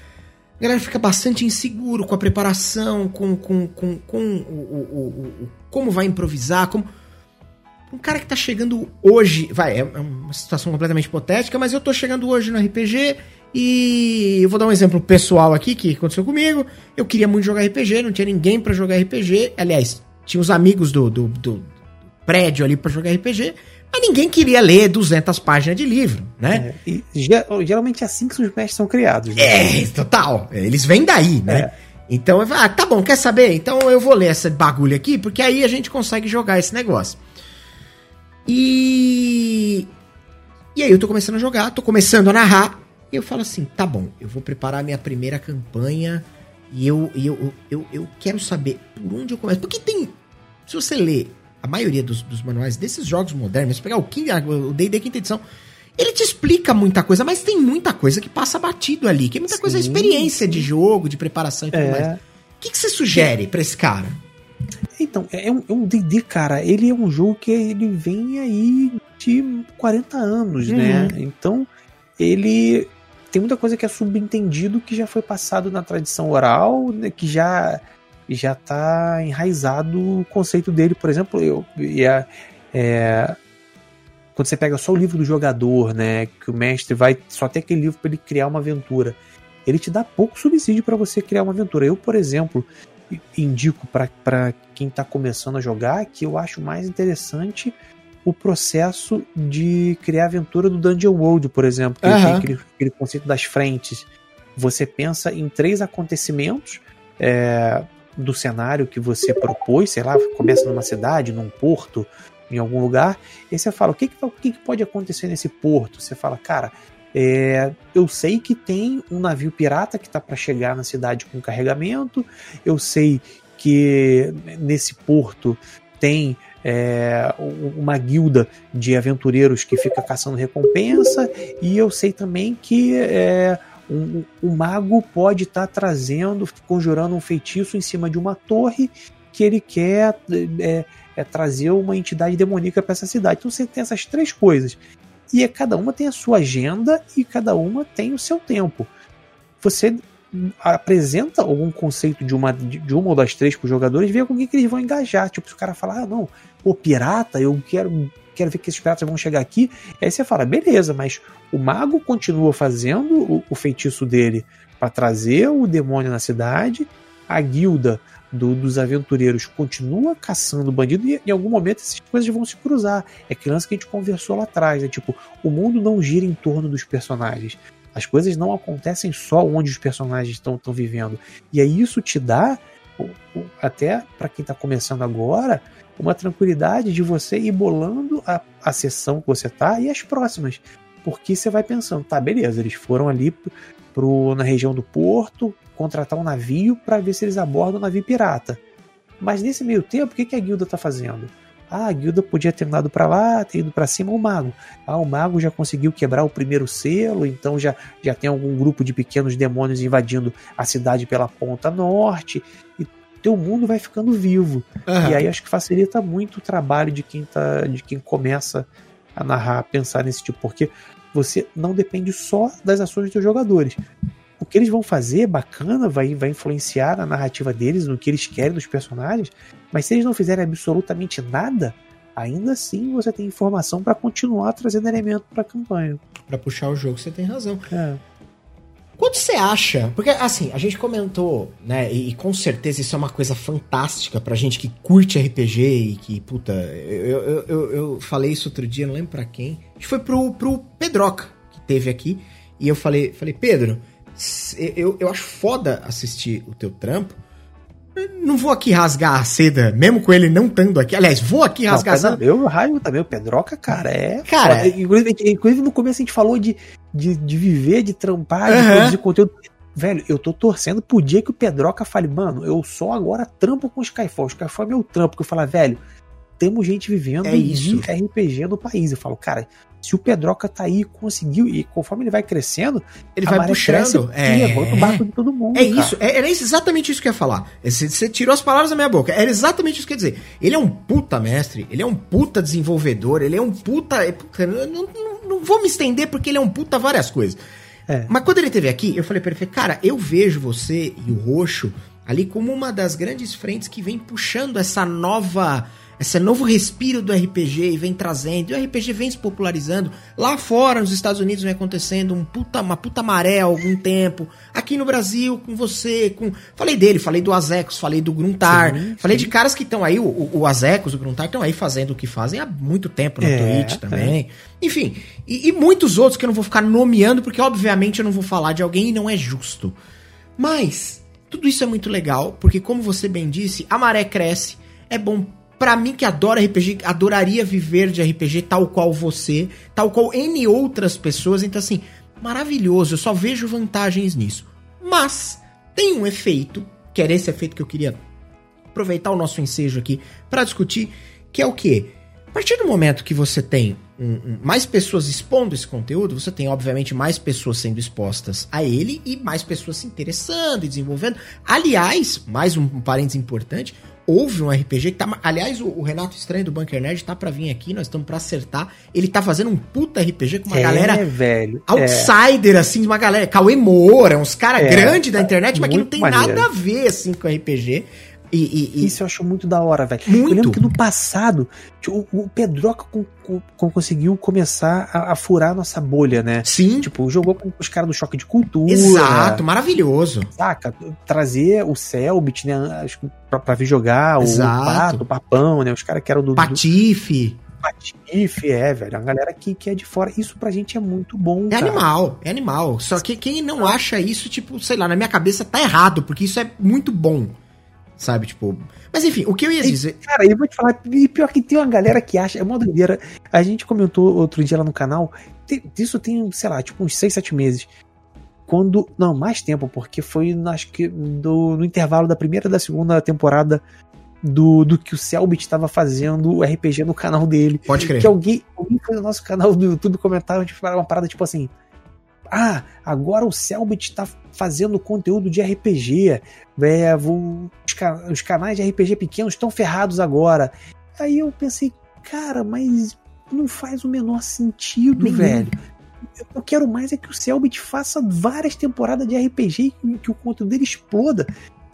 a galera fica bastante inseguro com a preparação, com, com, com, com o, o, o, o como vai improvisar, como um cara que tá chegando hoje, vai, é uma situação completamente hipotética, mas eu tô chegando hoje no RPG e eu vou dar um exemplo pessoal aqui que aconteceu comigo. Eu queria muito jogar RPG, não tinha ninguém para jogar RPG. Aliás, tinha os amigos do, do, do prédio ali para jogar RPG. Mas ninguém queria ler 200 páginas de livro, né? É, e geralmente é assim que os mestres são criados. Né? É, total. Eles vêm daí, né? É. Então, ah, tá bom, quer saber? Então eu vou ler esse bagulho aqui, porque aí a gente consegue jogar esse negócio. E E aí eu tô começando a jogar, tô começando a narrar, e eu falo assim, tá bom, eu vou preparar a minha primeira campanha e eu, e eu, eu, eu quero saber por onde eu começo. Porque tem, se você ler a maioria dos, dos manuais desses jogos modernos, pegar o D&D quinta edição, ele te explica muita coisa, mas tem muita coisa que passa batido ali, que é muita sim, coisa, experiência sim. de jogo, de preparação e tudo é. mais. O que, que você sugere para esse cara? Então, é um D&D, é cara, ele é um jogo que ele vem aí de 40 anos, né? uhum. né? Então, ele tem muita coisa que é subentendido que já foi passado na tradição oral, né, que já já está enraizado o conceito dele. Por exemplo, eu, é, é, quando você pega só o livro do jogador, né, que o mestre vai só ter aquele livro para ele criar uma aventura, ele te dá pouco subsídio para você criar uma aventura. Eu, por exemplo, indico para quem está começando a jogar que eu acho mais interessante o processo de criar a aventura do Dungeon World, por exemplo, que uhum. tem aquele, aquele, conceito das frentes. Você pensa em três acontecimentos é, do cenário que você propôs, sei lá, começa numa cidade, num porto, em algum lugar, e você fala, o que, que, o que, que pode acontecer nesse porto? Você fala, cara, é, eu sei que tem um navio pirata que está para chegar na cidade com carregamento, eu sei que nesse porto tem é, uma guilda de aventureiros que fica caçando recompensa, e eu sei também que é, um, um mago pode estar tá trazendo, conjurando um feitiço em cima de uma torre que ele quer é, é trazer uma entidade demoníaca para essa cidade. Então você tem essas três coisas. E é, cada uma tem a sua agenda e cada uma tem o seu tempo. Você apresenta algum conceito de uma, de uma ou das três para os jogadores, vê com quem que eles vão engajar. Tipo, se o cara falar, ah, não, o pirata, eu quero, quero ver que esses piratas vão chegar aqui. Aí você fala, beleza, mas o mago continua fazendo o, o feitiço dele para trazer o demônio na cidade, a guilda do, dos aventureiros continua caçando bandido e em algum momento essas coisas vão se cruzar. É aquele lance que a gente conversou lá atrás, é tipo, o mundo não gira em torno dos personagens. As coisas não acontecem só onde os personagens estão vivendo. E aí isso te dá, até para quem está começando agora, uma tranquilidade de você ir bolando a, a sessão que você tá e as próximas. Porque você vai pensando, tá, beleza, eles foram ali pro, na região do porto contratar um navio para ver se eles abordam um navio pirata. Mas nesse meio tempo, o que, que a guilda tá fazendo? Ah, a guilda podia ter andado para lá, ter ido para cima o mago. Ah, o mago já conseguiu quebrar o primeiro selo, então já, já tem algum grupo de pequenos demônios invadindo a cidade pela ponta norte. E teu mundo vai ficando vivo. Uhum. E aí acho que facilita muito o trabalho de quem tá, de quem começa a narrar, a pensar nesse tipo, porque você não depende só das ações dos jogadores. O que eles vão fazer, bacana, vai, vai influenciar na narrativa deles, no que eles querem dos personagens, mas se eles não fizerem absolutamente nada, ainda assim você tem informação para continuar trazendo elemento para a campanha. Para puxar o jogo, você tem razão. É. Quanto você acha? Porque, assim, a gente comentou, né? E, e, com certeza isso é uma coisa fantástica pra gente que curte RPG e que, puta, eu, eu, eu, eu falei isso outro dia, não lembro pra quem. Acho que foi pro, pro Pedroca, que teve aqui. E eu falei, falei Pedro, eu, eu acho foda assistir o teu trampo, não vou aqui rasgar a seda, mesmo com ele não estando aqui. Aliás, vou aqui rasgar não, a seda. Eu rasgo também, o Pedroca, cara, é. Cara, inclusive, inclusive, no começo a gente falou de, de, de viver, de trampar, de produzir conteúdo. Velho, eu tô torcendo pro dia que o Pedroca fale, mano, eu só agora trampo com o Skyfall. O Skyfall é meu trampo, que eu falo, velho, temos gente vivendo é isso. de RPG no país. Eu falo, cara, se o Pedroca tá aí conseguiu, e conforme ele vai crescendo, ele vai puxando. é... levanta o barco de todo mundo. É cara. isso, é, era exatamente isso que eu ia falar. Você, você tirou as palavras da minha boca. Era exatamente isso que eu ia dizer. Ele é um puta mestre, ele é um puta desenvolvedor, ele é um puta. É, não, não, não vou me estender porque ele é um puta várias coisas. É. Mas quando ele esteve aqui, eu falei pra ele, cara, eu vejo você e o Roxo ali como uma das grandes frentes que vem puxando essa nova esse novo respiro do RPG e vem trazendo, e o RPG vem se popularizando. Lá fora, nos Estados Unidos, vem acontecendo um puta, uma puta maré há algum tempo. Aqui no Brasil, com você, com. Falei dele, falei do Azecos, falei do Gruntar, sim, falei sim. de caras que estão aí, o, o Azecos, o Gruntar, estão aí fazendo o que fazem há muito tempo na é, Twitch também. É. Enfim, e, e muitos outros que eu não vou ficar nomeando, porque obviamente eu não vou falar de alguém e não é justo. Mas, tudo isso é muito legal, porque como você bem disse, a maré cresce, é bom pra mim que adora RPG, adoraria viver de RPG tal qual você, tal qual N outras pessoas. Então, assim, maravilhoso. Eu só vejo vantagens nisso. Mas tem um efeito, que era esse efeito que eu queria aproveitar o nosso ensejo aqui para discutir, que é o que? A partir do momento que você tem um, um, mais pessoas expondo esse conteúdo, você tem, obviamente, mais pessoas sendo expostas a ele e mais pessoas se interessando e desenvolvendo. Aliás, mais um parênteses importante, houve um RPG que tá. Aliás, o, o, Renato Estranho do Bunker Nerd tá pra vir aqui, nós estamos pra acertar. Ele tá fazendo um puta RPG com uma é, galera. velho. Outsider, é. assim, uma galera. Cauê Moura, uns caras é, grandes da internet, mas que não tem maneiro. nada a ver, assim, com RPG. E, e, e... Isso eu acho muito da hora, velho. Eu lembro que no passado, o, o Pedroca com, com, conseguiu começar a, a, furar a nossa bolha, né? Sim. Tipo, jogou com os caras do Choque de Cultura. Exato, maravilhoso. Saca? Trazer o Selbit, né? Pra, pra vir jogar, Exato. o Pato, o Papão, né? Os caras que eram do... Patife. Do... Patife, é, velho. A galera que, que é de fora. Isso pra gente é muito bom. É cara. animal, é animal. Só que quem não acha isso, tipo, sei lá, na minha cabeça tá errado, porque isso é muito bom. Sabe, tipo. Mas enfim, o que eu ia dizer. E, cara, eu vou te falar, e pior que tem uma galera que acha, é uma doideira. A gente comentou outro dia lá no canal, isso tem, sei lá, tipo uns 6, 7 meses. Quando. Não, mais tempo, porque foi, acho que, do, no intervalo da primeira e da segunda temporada do, do que o Selbit estava fazendo o RPG no canal dele. Pode crer. Que alguém, alguém foi no nosso canal do YouTube comentar tipo, uma parada tipo assim. Ah, agora o Selbit está fazendo conteúdo de RPG. É, vou, os, os canais de RPG pequenos estão ferrados agora. Aí eu pensei, cara, mas não faz o menor sentido, Nenhum. velho. Eu quero mais é que o Selbit faça várias temporadas de RPG e que o conteúdo dele exploda.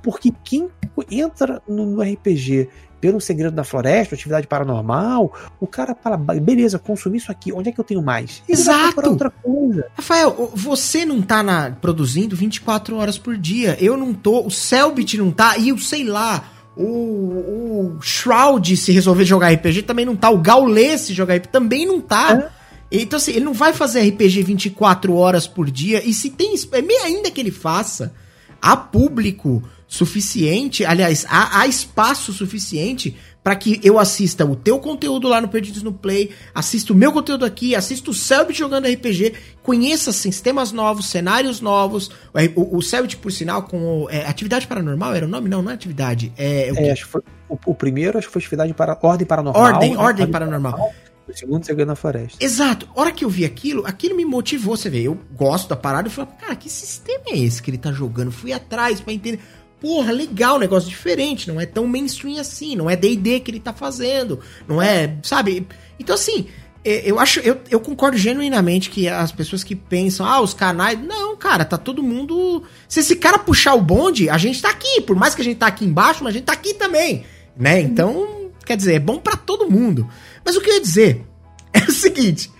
Porque quem entra no RPG pelo Segredo da Floresta, atividade paranormal, o cara fala, beleza, consumi isso aqui, onde é que eu tenho mais? Exato. outra coisa. Rafael, você não tá na, produzindo 24 horas por dia, eu não tô, o Selbit não tá, e eu sei lá, o, o Shroud, se resolver jogar RPG, também não tá, o Gaulê, se jogar RPG, também não tá. É. Então, assim, ele não vai fazer RPG 24 horas por dia, e se tem, é meio ainda que ele faça, há público suficiente, aliás, há, há espaço suficiente para que eu assista o teu conteúdo lá no Perdidos no Play, assista o meu conteúdo aqui, assista o Selbit jogando RPG, conheça sistemas novos, cenários novos, o, o Selbit, por sinal, com é, Atividade Paranormal, era o nome? Não, não é Atividade. É, é acho que foi, o, o, primeiro acho que foi Atividade para Ordem Paranormal. Ordem, né? Ordem Paranormal. paranormal. O segundo Segredo na Floresta. Exato. A hora que eu vi aquilo, aquilo me motivou, você vê. Eu gosto da parada e falei, cara, que sistema é esse que ele tá jogando? Fui atrás para entender porra, legal, negócio diferente, não é tão mainstream assim, não é D&D que ele tá fazendo, não é, sabe? Então assim, é, eu acho, eu, eu concordo genuinamente que as pessoas que pensam, ah, os canais, não, cara, tá todo mundo, se esse cara puxar o bonde, a gente tá aqui, por mais que a gente tá aqui embaixo, mas a gente tá aqui também, né? Então, quer dizer, é bom para todo mundo. Mas o que eu ia dizer (laughs) é o seguinte,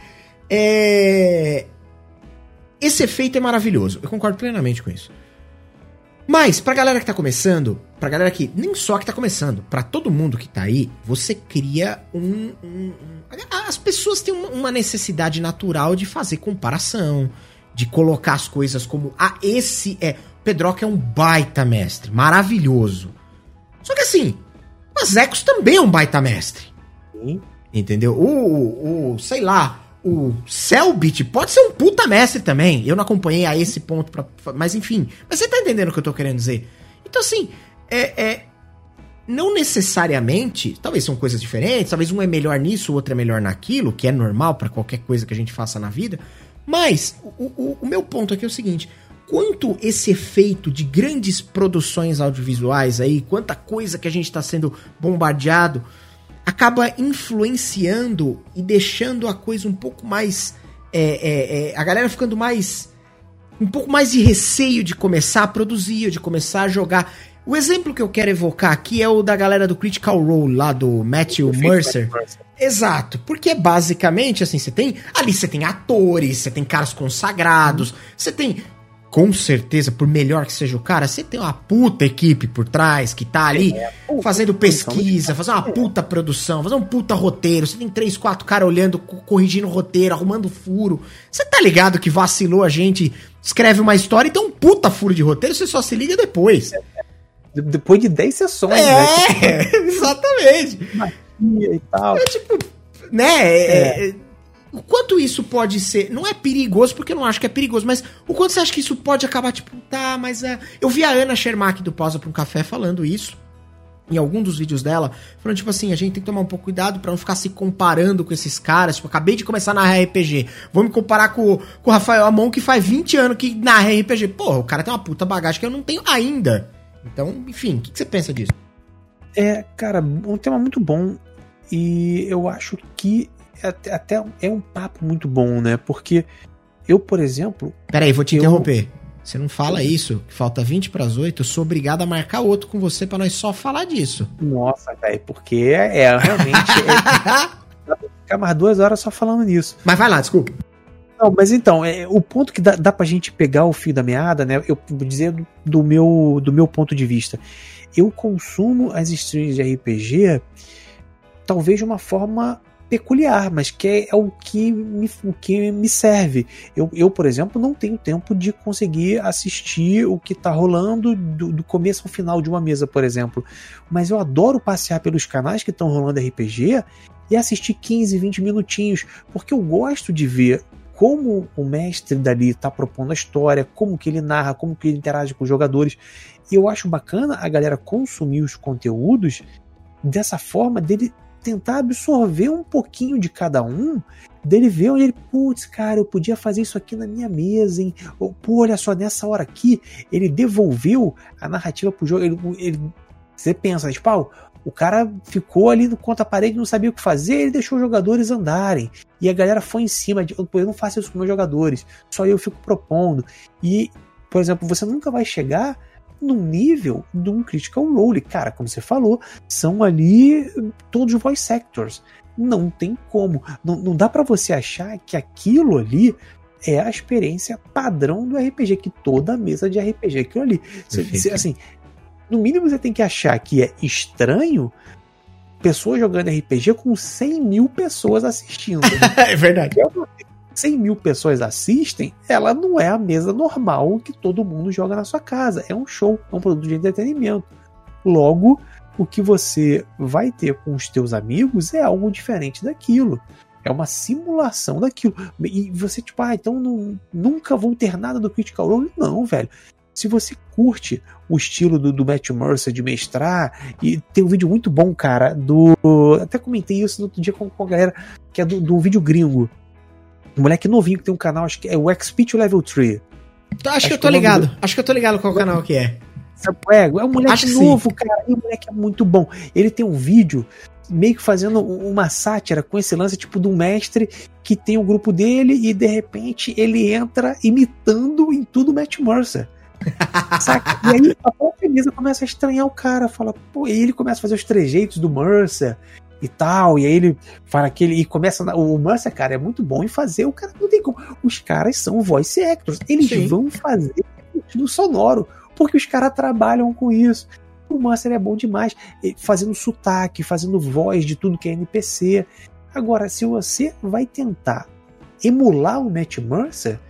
é... Esse efeito é maravilhoso, eu concordo plenamente com isso. Mas, pra galera que tá começando, pra galera que nem só que tá começando, pra todo mundo que tá aí, você cria um. um as pessoas têm uma necessidade natural de fazer comparação, de colocar as coisas como. Ah, esse é. Pedroca é um baita mestre, maravilhoso. Só que assim, o Azecos também é um baita mestre. Sim. Entendeu? O, o, o, sei lá, o Selbit pode ser um puta mestre também. Eu não acompanhei a esse ponto, pra, mas enfim. Mas você tá entendendo o que eu tô querendo dizer? Então, assim, é, é, não necessariamente, talvez são coisas diferentes, talvez um é melhor nisso, o outro é melhor naquilo, que é normal para qualquer coisa que a gente faça na vida. Mas o, o, o meu ponto aqui é o seguinte: quanto esse efeito de grandes produções audiovisuais aí, quanta coisa que a gente está sendo bombardeado acaba influenciando e deixando a coisa um pouco mais. É, é, é, a galera ficando mais. um pouco mais de receio de começar a produzir, de começar a jogar. O exemplo que eu quero evocar aqui é o da galera do Critical Role, lá do Matthew Mercer. Exato, porque basicamente assim, você tem. Ali você tem atores, você tem caras consagrados, você tem com certeza, por melhor que seja o cara, você tem uma puta equipe por trás que tá ali é, fazendo pesquisa, fazendo uma puta produção, fazendo um puta roteiro. Você tem três, quatro caras olhando, corrigindo o roteiro, arrumando furo. Você tá ligado que vacilou a gente, escreve uma história e tem um puta furo de roteiro, você só se liga depois. Depois de 10 sessões, é, né? (laughs) exatamente. Magia e tal. É tipo, né? É. É, o quanto isso pode ser. Não é perigoso, porque eu não acho que é perigoso, mas o quanto você acha que isso pode acabar, tipo, tá, mas é. Eu vi a Ana Shermack do Pausa para um Café falando isso em algum dos vídeos dela, falando tipo assim, a gente tem que tomar um pouco cuidado para não ficar se comparando com esses caras. Tipo, acabei de começar na RPG, vou me comparar com, com o Rafael Amon que faz 20 anos que na RPG. Porra, o cara tem uma puta bagagem que eu não tenho ainda. Então, enfim, o que, que você pensa disso? É, cara, um tema muito bom e eu acho que até, até é um papo muito bom, né? Porque eu, por exemplo. Peraí, vou te eu... interromper. Você não fala isso, que falta 20 para as 8, eu sou obrigado a marcar outro com você para nós só falar disso. Nossa, velho, porque é, é realmente. é, (laughs) ficar mais duas horas só falando nisso. Mas vai lá, desculpa. Não, mas então, é, o ponto que dá, dá pra gente pegar o fio da meada, né? Eu vou dizer do, do, meu, do meu ponto de vista. Eu consumo as streams de RPG talvez de uma forma peculiar, mas que é, é, o, que me, o que me serve. Eu, eu, por exemplo, não tenho tempo de conseguir assistir o que está rolando do, do, começo ao final de uma mesa, por exemplo. Mas eu adoro passear pelos canais que estão rolando RPG e assistir 15, 20 minutinhos, porque eu gosto de ver como o mestre dali está propondo a história, como que ele narra, como que ele interage com os jogadores. E eu acho bacana a galera consumir os conteúdos dessa forma dele tentar absorver um pouquinho de cada um, dele ver onde ele, putz, cara, eu podia fazer isso aqui na minha mesa, hein? Ou, pô, olha só, nessa hora aqui, ele devolveu a narrativa pro jogo. Ele, ele, você pensa, tipo, ah, o cara ficou ali no conta-parede, não sabia o que fazer, ele deixou os jogadores andarem. E a galera foi em cima de, eu não faço isso com meus jogadores, só eu fico propondo. E, por exemplo, você nunca vai chegar no nível de um Critical Role. Cara, como você falou, são ali todos voice actors. Não tem como. Não, não dá para você achar que aquilo ali é a experiência padrão do RPG, que toda mesa de RPG é aquilo ali. Você, assim, no mínimo você tem que achar que é estranho pessoas jogando RPG com 100 mil pessoas assistindo. (laughs) é verdade. É 100 mil pessoas assistem, ela não é a mesa normal que todo mundo joga na sua casa. É um show, é um produto de entretenimento. Logo, o que você vai ter com os teus amigos é algo diferente daquilo. É uma simulação daquilo. E você, tipo, ah, então não, nunca vou ter nada do Critical Role? Não, velho. Se você curte o estilo do, do Matt Mercer de mestrar, e tem um vídeo muito bom, cara, do. Até comentei isso no outro dia com, com a galera, que é do, do vídeo gringo, um moleque novinho que tem um canal, acho que é o XP Level 3. Então, acho, acho, que eu tô ligado. Do... Acho que eu tô ligado qual canal que é. É, é um moleque acho novo, cara. E o moleque é muito bom. Ele tem um vídeo meio que fazendo uma sátira com esse lance tipo de um mestre que tem o um grupo dele e de repente ele entra imitando em tudo Matt Mercer. (laughs) Saca? E aí a própria Elisa começa a estranhar o cara, fala, pô, e ele começa a fazer os trejeitos do Mercer e tal, e aí ele fala aquele e começa o Mercer, cara, é muito bom em fazer, o cara não tem como. Os caras são voice actors, eles Sim. vão fazer no sonoro, porque os caras trabalham com isso. O Mercer é bom demais, fazendo sotaque, fazendo voz de tudo que é NPC. Agora, se você vai tentar emular o Matt Mercer,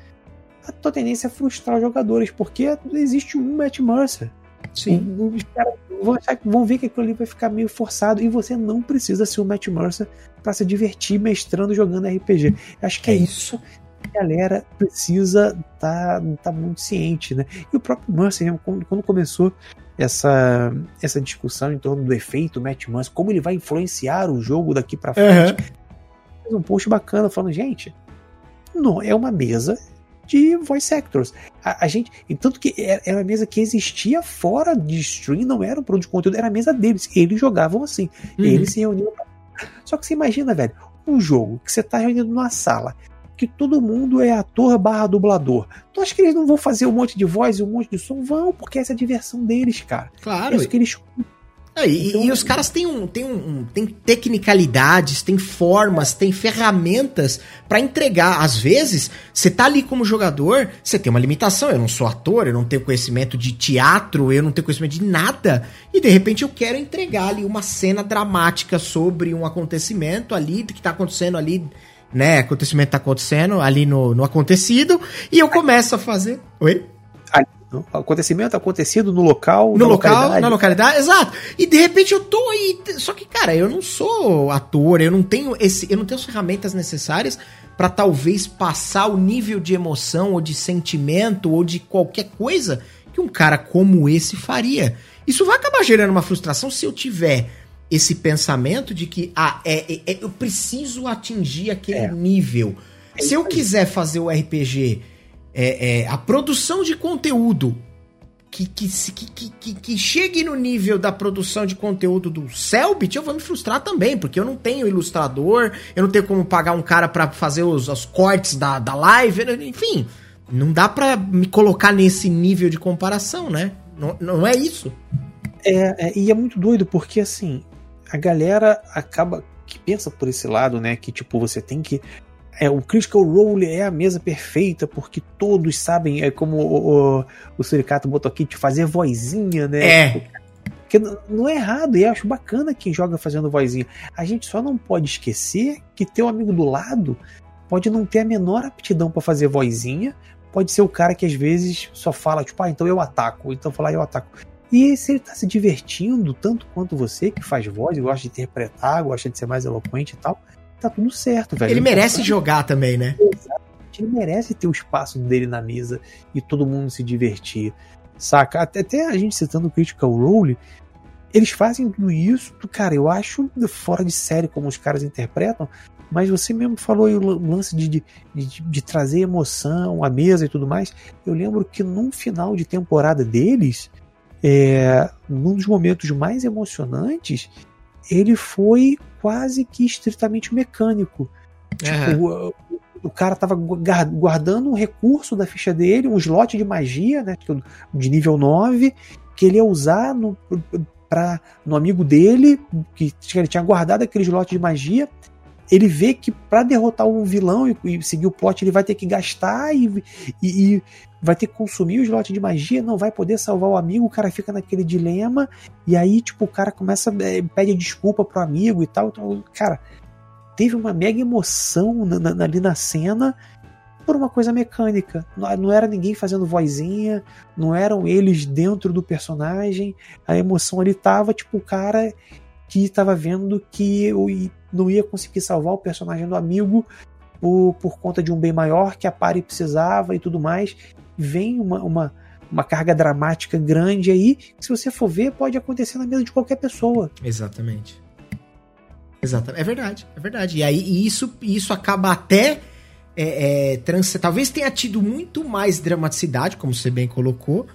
a tua tendência é frustrar os jogadores, porque existe um Matt Mercer. Sim. Os caras vão, achar, vão ver que aquilo ali vai ficar meio forçado e você não precisa ser o Matt Mercer para se divertir mestrando jogando RPG. Acho que é, é isso que a galera precisa estar tá, tá muito ciente, né? E o próprio Mercer, quando, quando começou essa, essa discussão em torno do efeito Matt Mercer, como ele vai influenciar o jogo daqui para frente, uhum. fez um post bacana falando, gente, não é uma mesa de voice actors. A, a gente, e tanto que era, era uma mesa que existia fora de stream, não era um produto de conteúdo, era a mesa deles. Eles jogavam assim. Uhum. Eles se reuniam. Só que você imagina, velho, um jogo que você tá reunido numa sala, que todo mundo é ator barra dublador. Tu acha que eles não vão fazer um monte de voz e um monte de som? Vão, porque essa é a diversão deles, cara. Claro. É isso que eles e, então, e, os caras têm, um, têm, um, têm tecnicalidades, têm formas, têm ferramentas para entregar. Às vezes, você tá ali como jogador, você tem uma limitação. Eu não sou ator, eu não tenho conhecimento de teatro, eu não tenho conhecimento de nada. E de repente eu quero entregar ali uma cena dramática sobre um acontecimento ali que tá acontecendo ali né, acontecimento tá acontecendo ali no, no acontecido, e eu começo a fazer. Oi? Acontecimento acontecido no local. No local, localidade. na localidade, exato. E de repente eu tô aí. Só que, cara, eu não sou ator, eu não tenho esse. Eu não tenho as ferramentas necessárias para talvez passar o nível de emoção ou de sentimento ou de qualquer coisa que um cara como esse faria. Isso vai acabar gerando uma frustração se eu tiver esse pensamento de que ah, é, é, é eu preciso atingir aquele é. nível. É se eu quiser fazer o RPG é, é, a produção de conteúdo que, que, que, que, que, chegue no nível da produção de conteúdo do Selbit, eu vou me frustrar também, porque eu não tenho ilustrador, eu não tenho como pagar um cara para fazer os, os cortes da, da live, enfim, não dá para me colocar nesse nível de comparação, né? Não, não é isso. É, é, e é muito doido, porque assim, a galera acaba que pensa por esse lado, né? Que tipo, você tem que é, o Critical Role é a mesa perfeita, porque todos sabem, é como o, o, o Suricato botou aqui, de fazer vozinha, né? É. Porque não é errado, e eu acho bacana quem joga fazendo vozinha. A gente só não pode esquecer que teu amigo do lado pode não ter a menor aptidão para fazer vozinha, pode ser o cara que às vezes só fala, tipo, ah, então eu ataco, então falar eu ataco. E se ele tá se divertindo tanto quanto você, que faz voz, gosta de interpretar, gosta de ser mais eloquente e tal, tá tudo certo, velho. Ele merece jogar também, né? Exatamente. Ele merece ter o espaço dele na mesa e todo mundo se divertir. Saca? Até, até a gente citando o Critical Role, eles fazem tudo isso, cara, eu acho fora de série como os caras interpretam, mas você mesmo falou aí o lance de, de, de, de, trazer emoção à mesa e tudo mais. Eu lembro que num final de temporada deles, é, num dos momentos mais emocionantes, ele foi quase que estritamente mecânico. Tipo, o, o, cara tava guardando um recurso da ficha dele, um slot de magia, né? De nível 9, que ele ia usar no, pra, no amigo dele, que ele tinha guardado aquele slot de magia. Ele vê que para derrotar um vilão e, e, seguir o plot, ele vai ter que gastar e, e, e vai ter que consumir o slot de magia, não vai poder salvar o amigo, o cara fica naquele dilema, e aí, tipo, o cara começa, é, pede desculpa pro amigo e tal. Então, cara, teve uma mega emoção na, na, ali na cena por uma coisa mecânica. Não, não era ninguém fazendo vozinha, não eram eles dentro do personagem. A emoção ali tava, tipo, o cara que tava vendo que não ia conseguir salvar o personagem do amigo por, por conta de um bem maior que a Pari precisava e tudo mais vem uma, uma, uma carga dramática grande aí, que se você for ver, pode acontecer na mesa de qualquer pessoa. Exatamente. Exatamente. É verdade, é verdade. E aí e isso, isso acaba até. É, é, trans... Talvez tenha tido muito mais dramaticidade, como você bem colocou,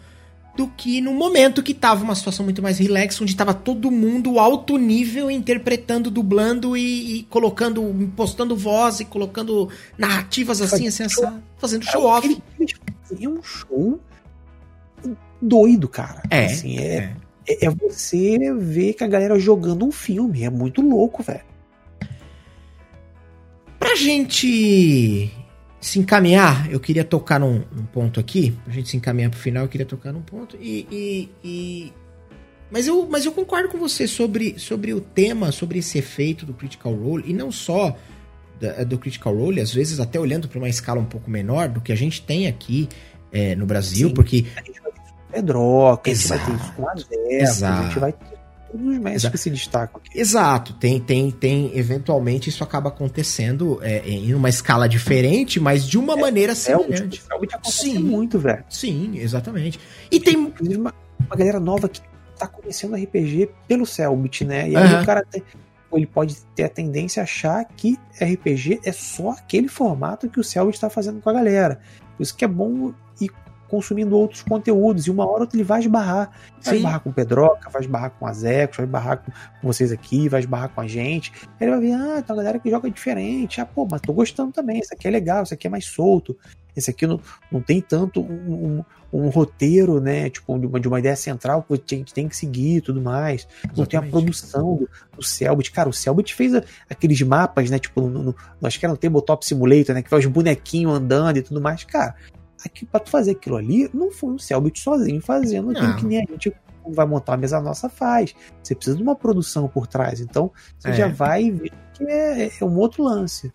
do que no momento que tava uma situação muito mais relax, onde tava todo mundo alto nível interpretando, dublando e, e colocando, postando voz e colocando narrativas assim, assim, assim fazendo show off é um show doido, cara. É, assim, é, é. é você ver que a galera jogando um filme. É muito louco, velho. Pra gente se encaminhar, eu queria tocar num, num, ponto aqui. Pra gente se encaminhar pro final, eu queria tocar num ponto. E. e, e... Mas, eu, mas eu concordo com você sobre, sobre o tema, sobre esse efeito do Critical Role. E não só da, do Critical Role, às vezes até olhando para uma escala um pouco menor do que a gente tem aqui é, no Brasil, Sim, porque. A gente vai ter isso com Pedroca, a gente vai ter isso com a Zé, a gente vai ter todos os mestres que se destacam aqui. Exato, tem, tem, tem, eventualmente isso acaba acontecendo é, em uma escala diferente, mas de uma é, maneira semelhante. É, o tipo, Sim, muito, velho. Sim, exatamente. E tem. Uma, uma galera nova que tá conhecendo RPG pelo Selbit, né? E aí uhum. o cara tem ele pode ter a tendência a achar que RPG é só aquele formato que o Selbit está fazendo com a galera. Por isso que é bom ir consumindo outros conteúdos, e uma hora ou outra ele vai esbarrar. Vai Sim. esbarrar com o Pedroca, vai esbarrar com a Zecos, vai esbarrar com vocês aqui, vai esbarrar com a gente. Aí ele vai ver, ah, tem uma galera que joga diferente. Ah, pô, mas tô gostando também, isso aqui é legal, isso aqui é mais solto. Esse aqui não, não tem tanto um, um, um roteiro, né? Tipo, de uma, de uma, ideia central que a gente tem que seguir e tudo mais. Exatamente. Não tem a produção do, do Selbit. Cara, o Selbit fez a, aqueles mapas, né? Tipo, no, no, acho que era no Tabletop Simulator, né? Que faz os bonequinhos andando e tudo mais. Cara, aqui, pra tu fazer aquilo ali, não foi o Selbit sozinho fazendo aquilo que nem a gente vai montar uma mesa nossa faz. Você precisa de uma produção por trás. Então, você é. já vai ver que é, é um outro lance.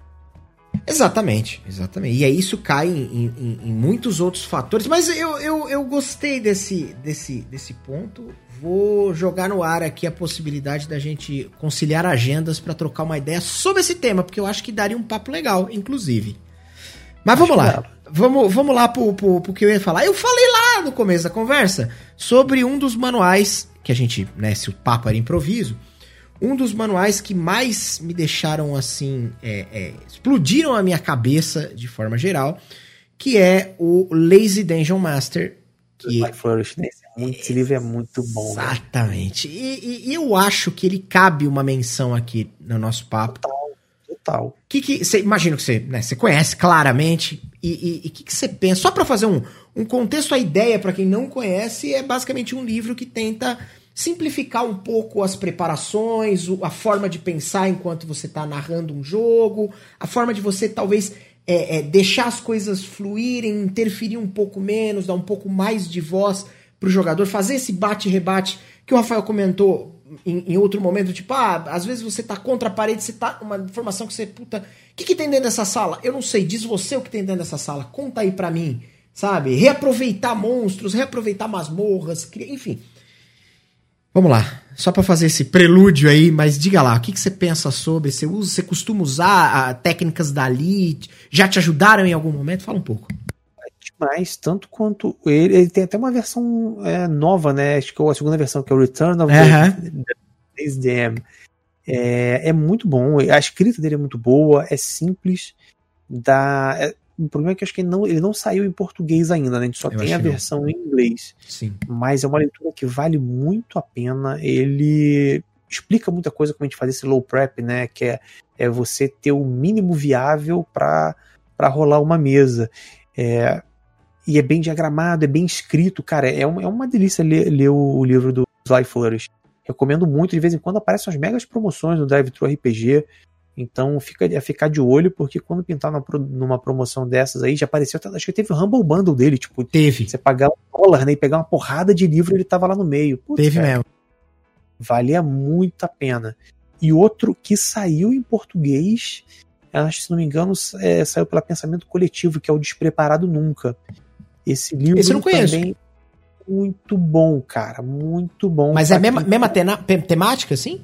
Exatamente, exatamente. E aí isso cai em, em, em muitos outros fatores. Mas eu, eu, eu gostei desse, desse, desse ponto. Vou jogar no ar aqui a possibilidade da gente conciliar agendas para trocar uma ideia sobre esse tema, porque eu acho que daria um papo legal, inclusive. Mas vamos lá. Vamos, vamos lá pro, pro, pro que eu ia falar. Eu falei lá no começo da conversa sobre um dos manuais que a gente, né, se o papo era improviso, um dos manuais que mais me deixaram assim, é, é, explodiram a minha cabeça de forma geral, que é o Lazy Dungeon Master. Que... Flourish, esse livro é muito bom. Exatamente. E, e, eu acho que ele cabe uma menção aqui no nosso papo. Total. Total. Que que você imagino que você, né, você conhece claramente e o que, que você pensa? Só para fazer um, um contexto, a ideia para quem não conhece é basicamente um livro que tenta simplificar um pouco as preparações, a forma de pensar enquanto você está narrando um jogo, a forma de você talvez é, é, deixar as coisas fluírem, interferir um pouco menos, dar um pouco mais de voz para o jogador, fazer esse bate-rebate que o Rafael comentou em, em, outro momento, tipo, ah, às vezes você tá contra a parede, você tá. Uma informação que você, puta, o que, que tem dentro dessa sala? Eu não sei, diz você o que tem dentro dessa sala, conta aí para mim, sabe? Reaproveitar monstros, reaproveitar masmorras, enfim. Vamos lá, só para fazer esse prelúdio aí, mas diga lá, o que, que você pensa sobre? Você usa, você costuma usar a, técnicas dali? Já te ajudaram em algum momento? Fala um pouco. Demais, tanto quanto ele, ele tem até uma versão é, nova, né? Acho que é a segunda versão, que é o Return of uh the SDM. É, é muito bom, a escrita dele é muito boa, é simples, dá, é, o problema é que acho que ele não, ele não saiu em português ainda, né? A gente só eu tem a versão em inglês. Sim. Mas é uma leitura que vale muito a pena. Ele explica muita coisa como a gente faz esse low prep, né? Que é, é você ter o mínimo viável para rolar uma mesa. É, e é bem diagramado, é bem escrito, cara. É uma, é uma delícia ler, ler o, o livro do Sly Flourish. Recomendo muito, de vez em quando aparecem as megas promoções no Drive Thru RPG. Então fica a ficar de olho, porque quando pintar numa, numa promoção dessas aí, já apareceu, acho que teve o Humble Bundle dele, tipo, teve. Você pagar um dólar, né, e pegar uma porrada de livro, ele tava lá no meio. Putz, teve cara, mesmo. Valia muito a pena. E outro que saiu em português, acho se não me engano, é, saiu pela Pensamento Coletivo, que é o Despreparado Nunca. Esse livro Esse eu não conheço. também muito bom, cara, muito bom. Mas é a mesma, mesma temática, assim?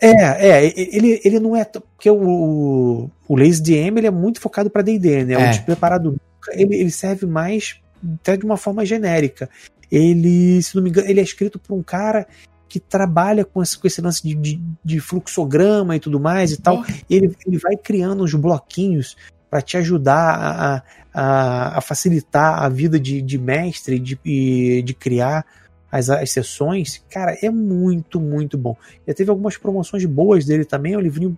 É, é, ele, ele não é. Porque o, o Lazy DM ele é muito focado para DD, né? É. O despreparado ele, ele serve mais até de uma forma genérica. Ele, se não me engano, ele é escrito por um cara que trabalha com esse, com esse lance de, de, de fluxograma e tudo mais e tal. E ele, ele vai criando uns bloquinhos para te ajudar a, a, a, facilitar a vida de, de mestre, de, de criar as, as sessões, cara, é muito, muito bom. Já teve algumas promoções boas dele também, é um livrinho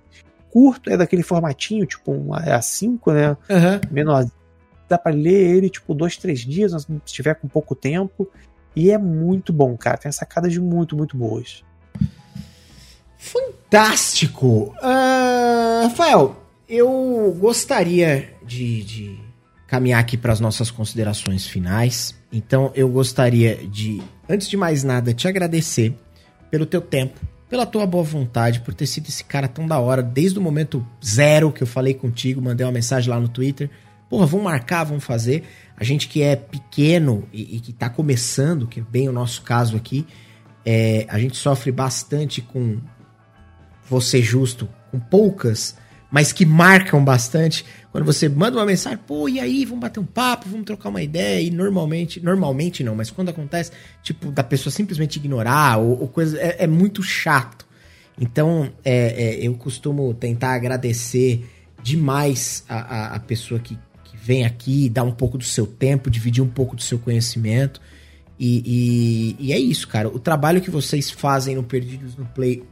curto, é daquele formatinho, tipo um A5, né? Uhum. Menor. Dá pra ler ele, tipo, dois, três dias, se tiver com pouco tempo. E é muito bom, cara. Tem sacadas muito, muito boas. Fantástico! Uh, Rafael, eu gostaria de, de caminhar aqui para as nossas considerações finais. Então eu gostaria de, antes de mais nada, te agradecer pelo teu tempo, pela tua boa vontade, por ter sido esse cara tão da hora, desde o momento zero que eu falei contigo, mandei uma mensagem lá no Twitter. Porra, vamos marcar, vamos fazer. A gente que é pequeno e, e que está começando, que é bem o nosso caso aqui, é, a gente sofre bastante com, ser justo, com poucas, mas que marcam bastante quando você manda uma mensagem, pô, e aí, vamos bater um papo, vamos trocar uma ideia, e normalmente, normalmente não, mas quando acontece, tipo, da pessoa simplesmente ignorar, ou, ou coisa, é, é, muito chato. Então, é, é, eu costumo tentar agradecer demais a, a, a pessoa que, que, vem aqui, dá um pouco do seu tempo, dividir um pouco do seu conhecimento. E, e, e é isso, cara. O trabalho que vocês fazem no Perdidos no Play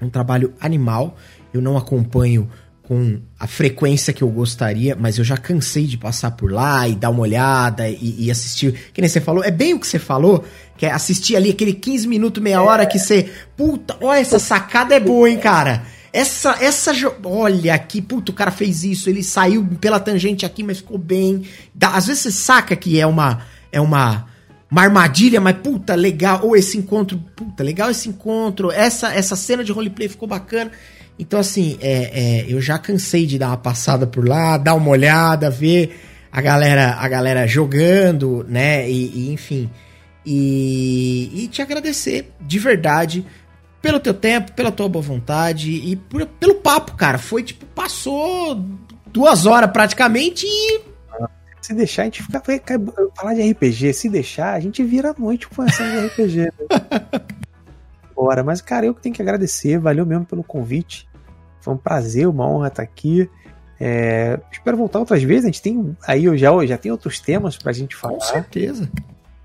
é um trabalho animal. Eu não acompanho com a frequência que eu gostaria, mas eu já cansei de passar por lá e dar uma olhada e, e, assistir. Que nem você falou, é bem o que você falou, que é assistir ali aquele 15 minutos, meia hora que você. Puta, olha, essa sacada é boa, hein, cara? Essa, essa. Olha aqui, puta, o cara fez isso, ele saiu pela tangente aqui, mas ficou bem. Dá, às vezes você saca que é uma. É uma. Uma armadilha, mas puta, legal. Ou esse encontro, puta, legal esse encontro. Essa, essa cena de roleplay ficou bacana. Então, assim, é, é, eu já cansei de dar uma passada por lá, dar uma olhada, ver a galera, a galera jogando, né? E, e enfim. E, e, te agradecer de verdade pelo teu tempo, pela tua boa vontade e por, pelo papo, cara. Foi tipo, passou duas horas praticamente e. Se deixar, a gente fica. Falar de RPG, se deixar, a gente vira a noite conversando de RPG. Né? (laughs) Bora, mas cara, eu que tenho que agradecer, valeu mesmo pelo convite. Foi um prazer, uma honra estar aqui. É, espero voltar outras vezes. A gente tem aí eu já, já tem outros temas pra gente falar. Com certeza.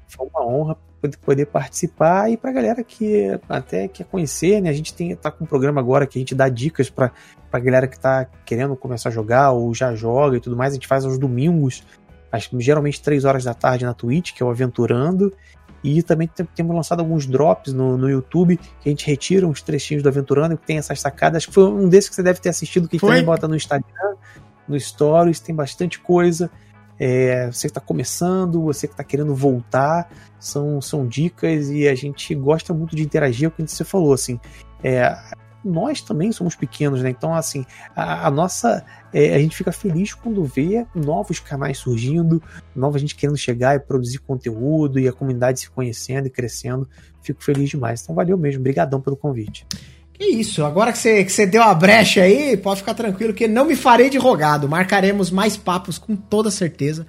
Foi uma honra poder, participar e pra galera que até quer conhecer, né? A gente tem, tá com um programa agora que a gente dá dicas pra, pra galera que tá querendo começar a jogar ou já joga e tudo mais. A gente faz aos domingos, acho, geralmente 3 horas da tarde na Twitch, que é o Aventurando. E também temos lançado alguns drops no, no YouTube, que a gente retira uns trechinhos do Aventurando, que tem essas sacadas. Acho que foi um desses que você deve ter assistido, que a gente também bota no Instagram, no Stories, tem bastante coisa. É, você que está começando, você que está querendo voltar, são, são dicas e a gente gosta muito de interagir, é o que você falou, assim. É, nós também somos pequenos, né? Então, assim, a, a nossa. É, a gente fica feliz quando vê novos canais surgindo, nova gente querendo chegar e produzir conteúdo e a comunidade se conhecendo e crescendo. Fico feliz demais. Então, valeu mesmo. Obrigadão pelo convite. Que isso, agora que você, que você deu a brecha aí, pode ficar tranquilo que não me farei de rogado. Marcaremos mais papos com toda certeza.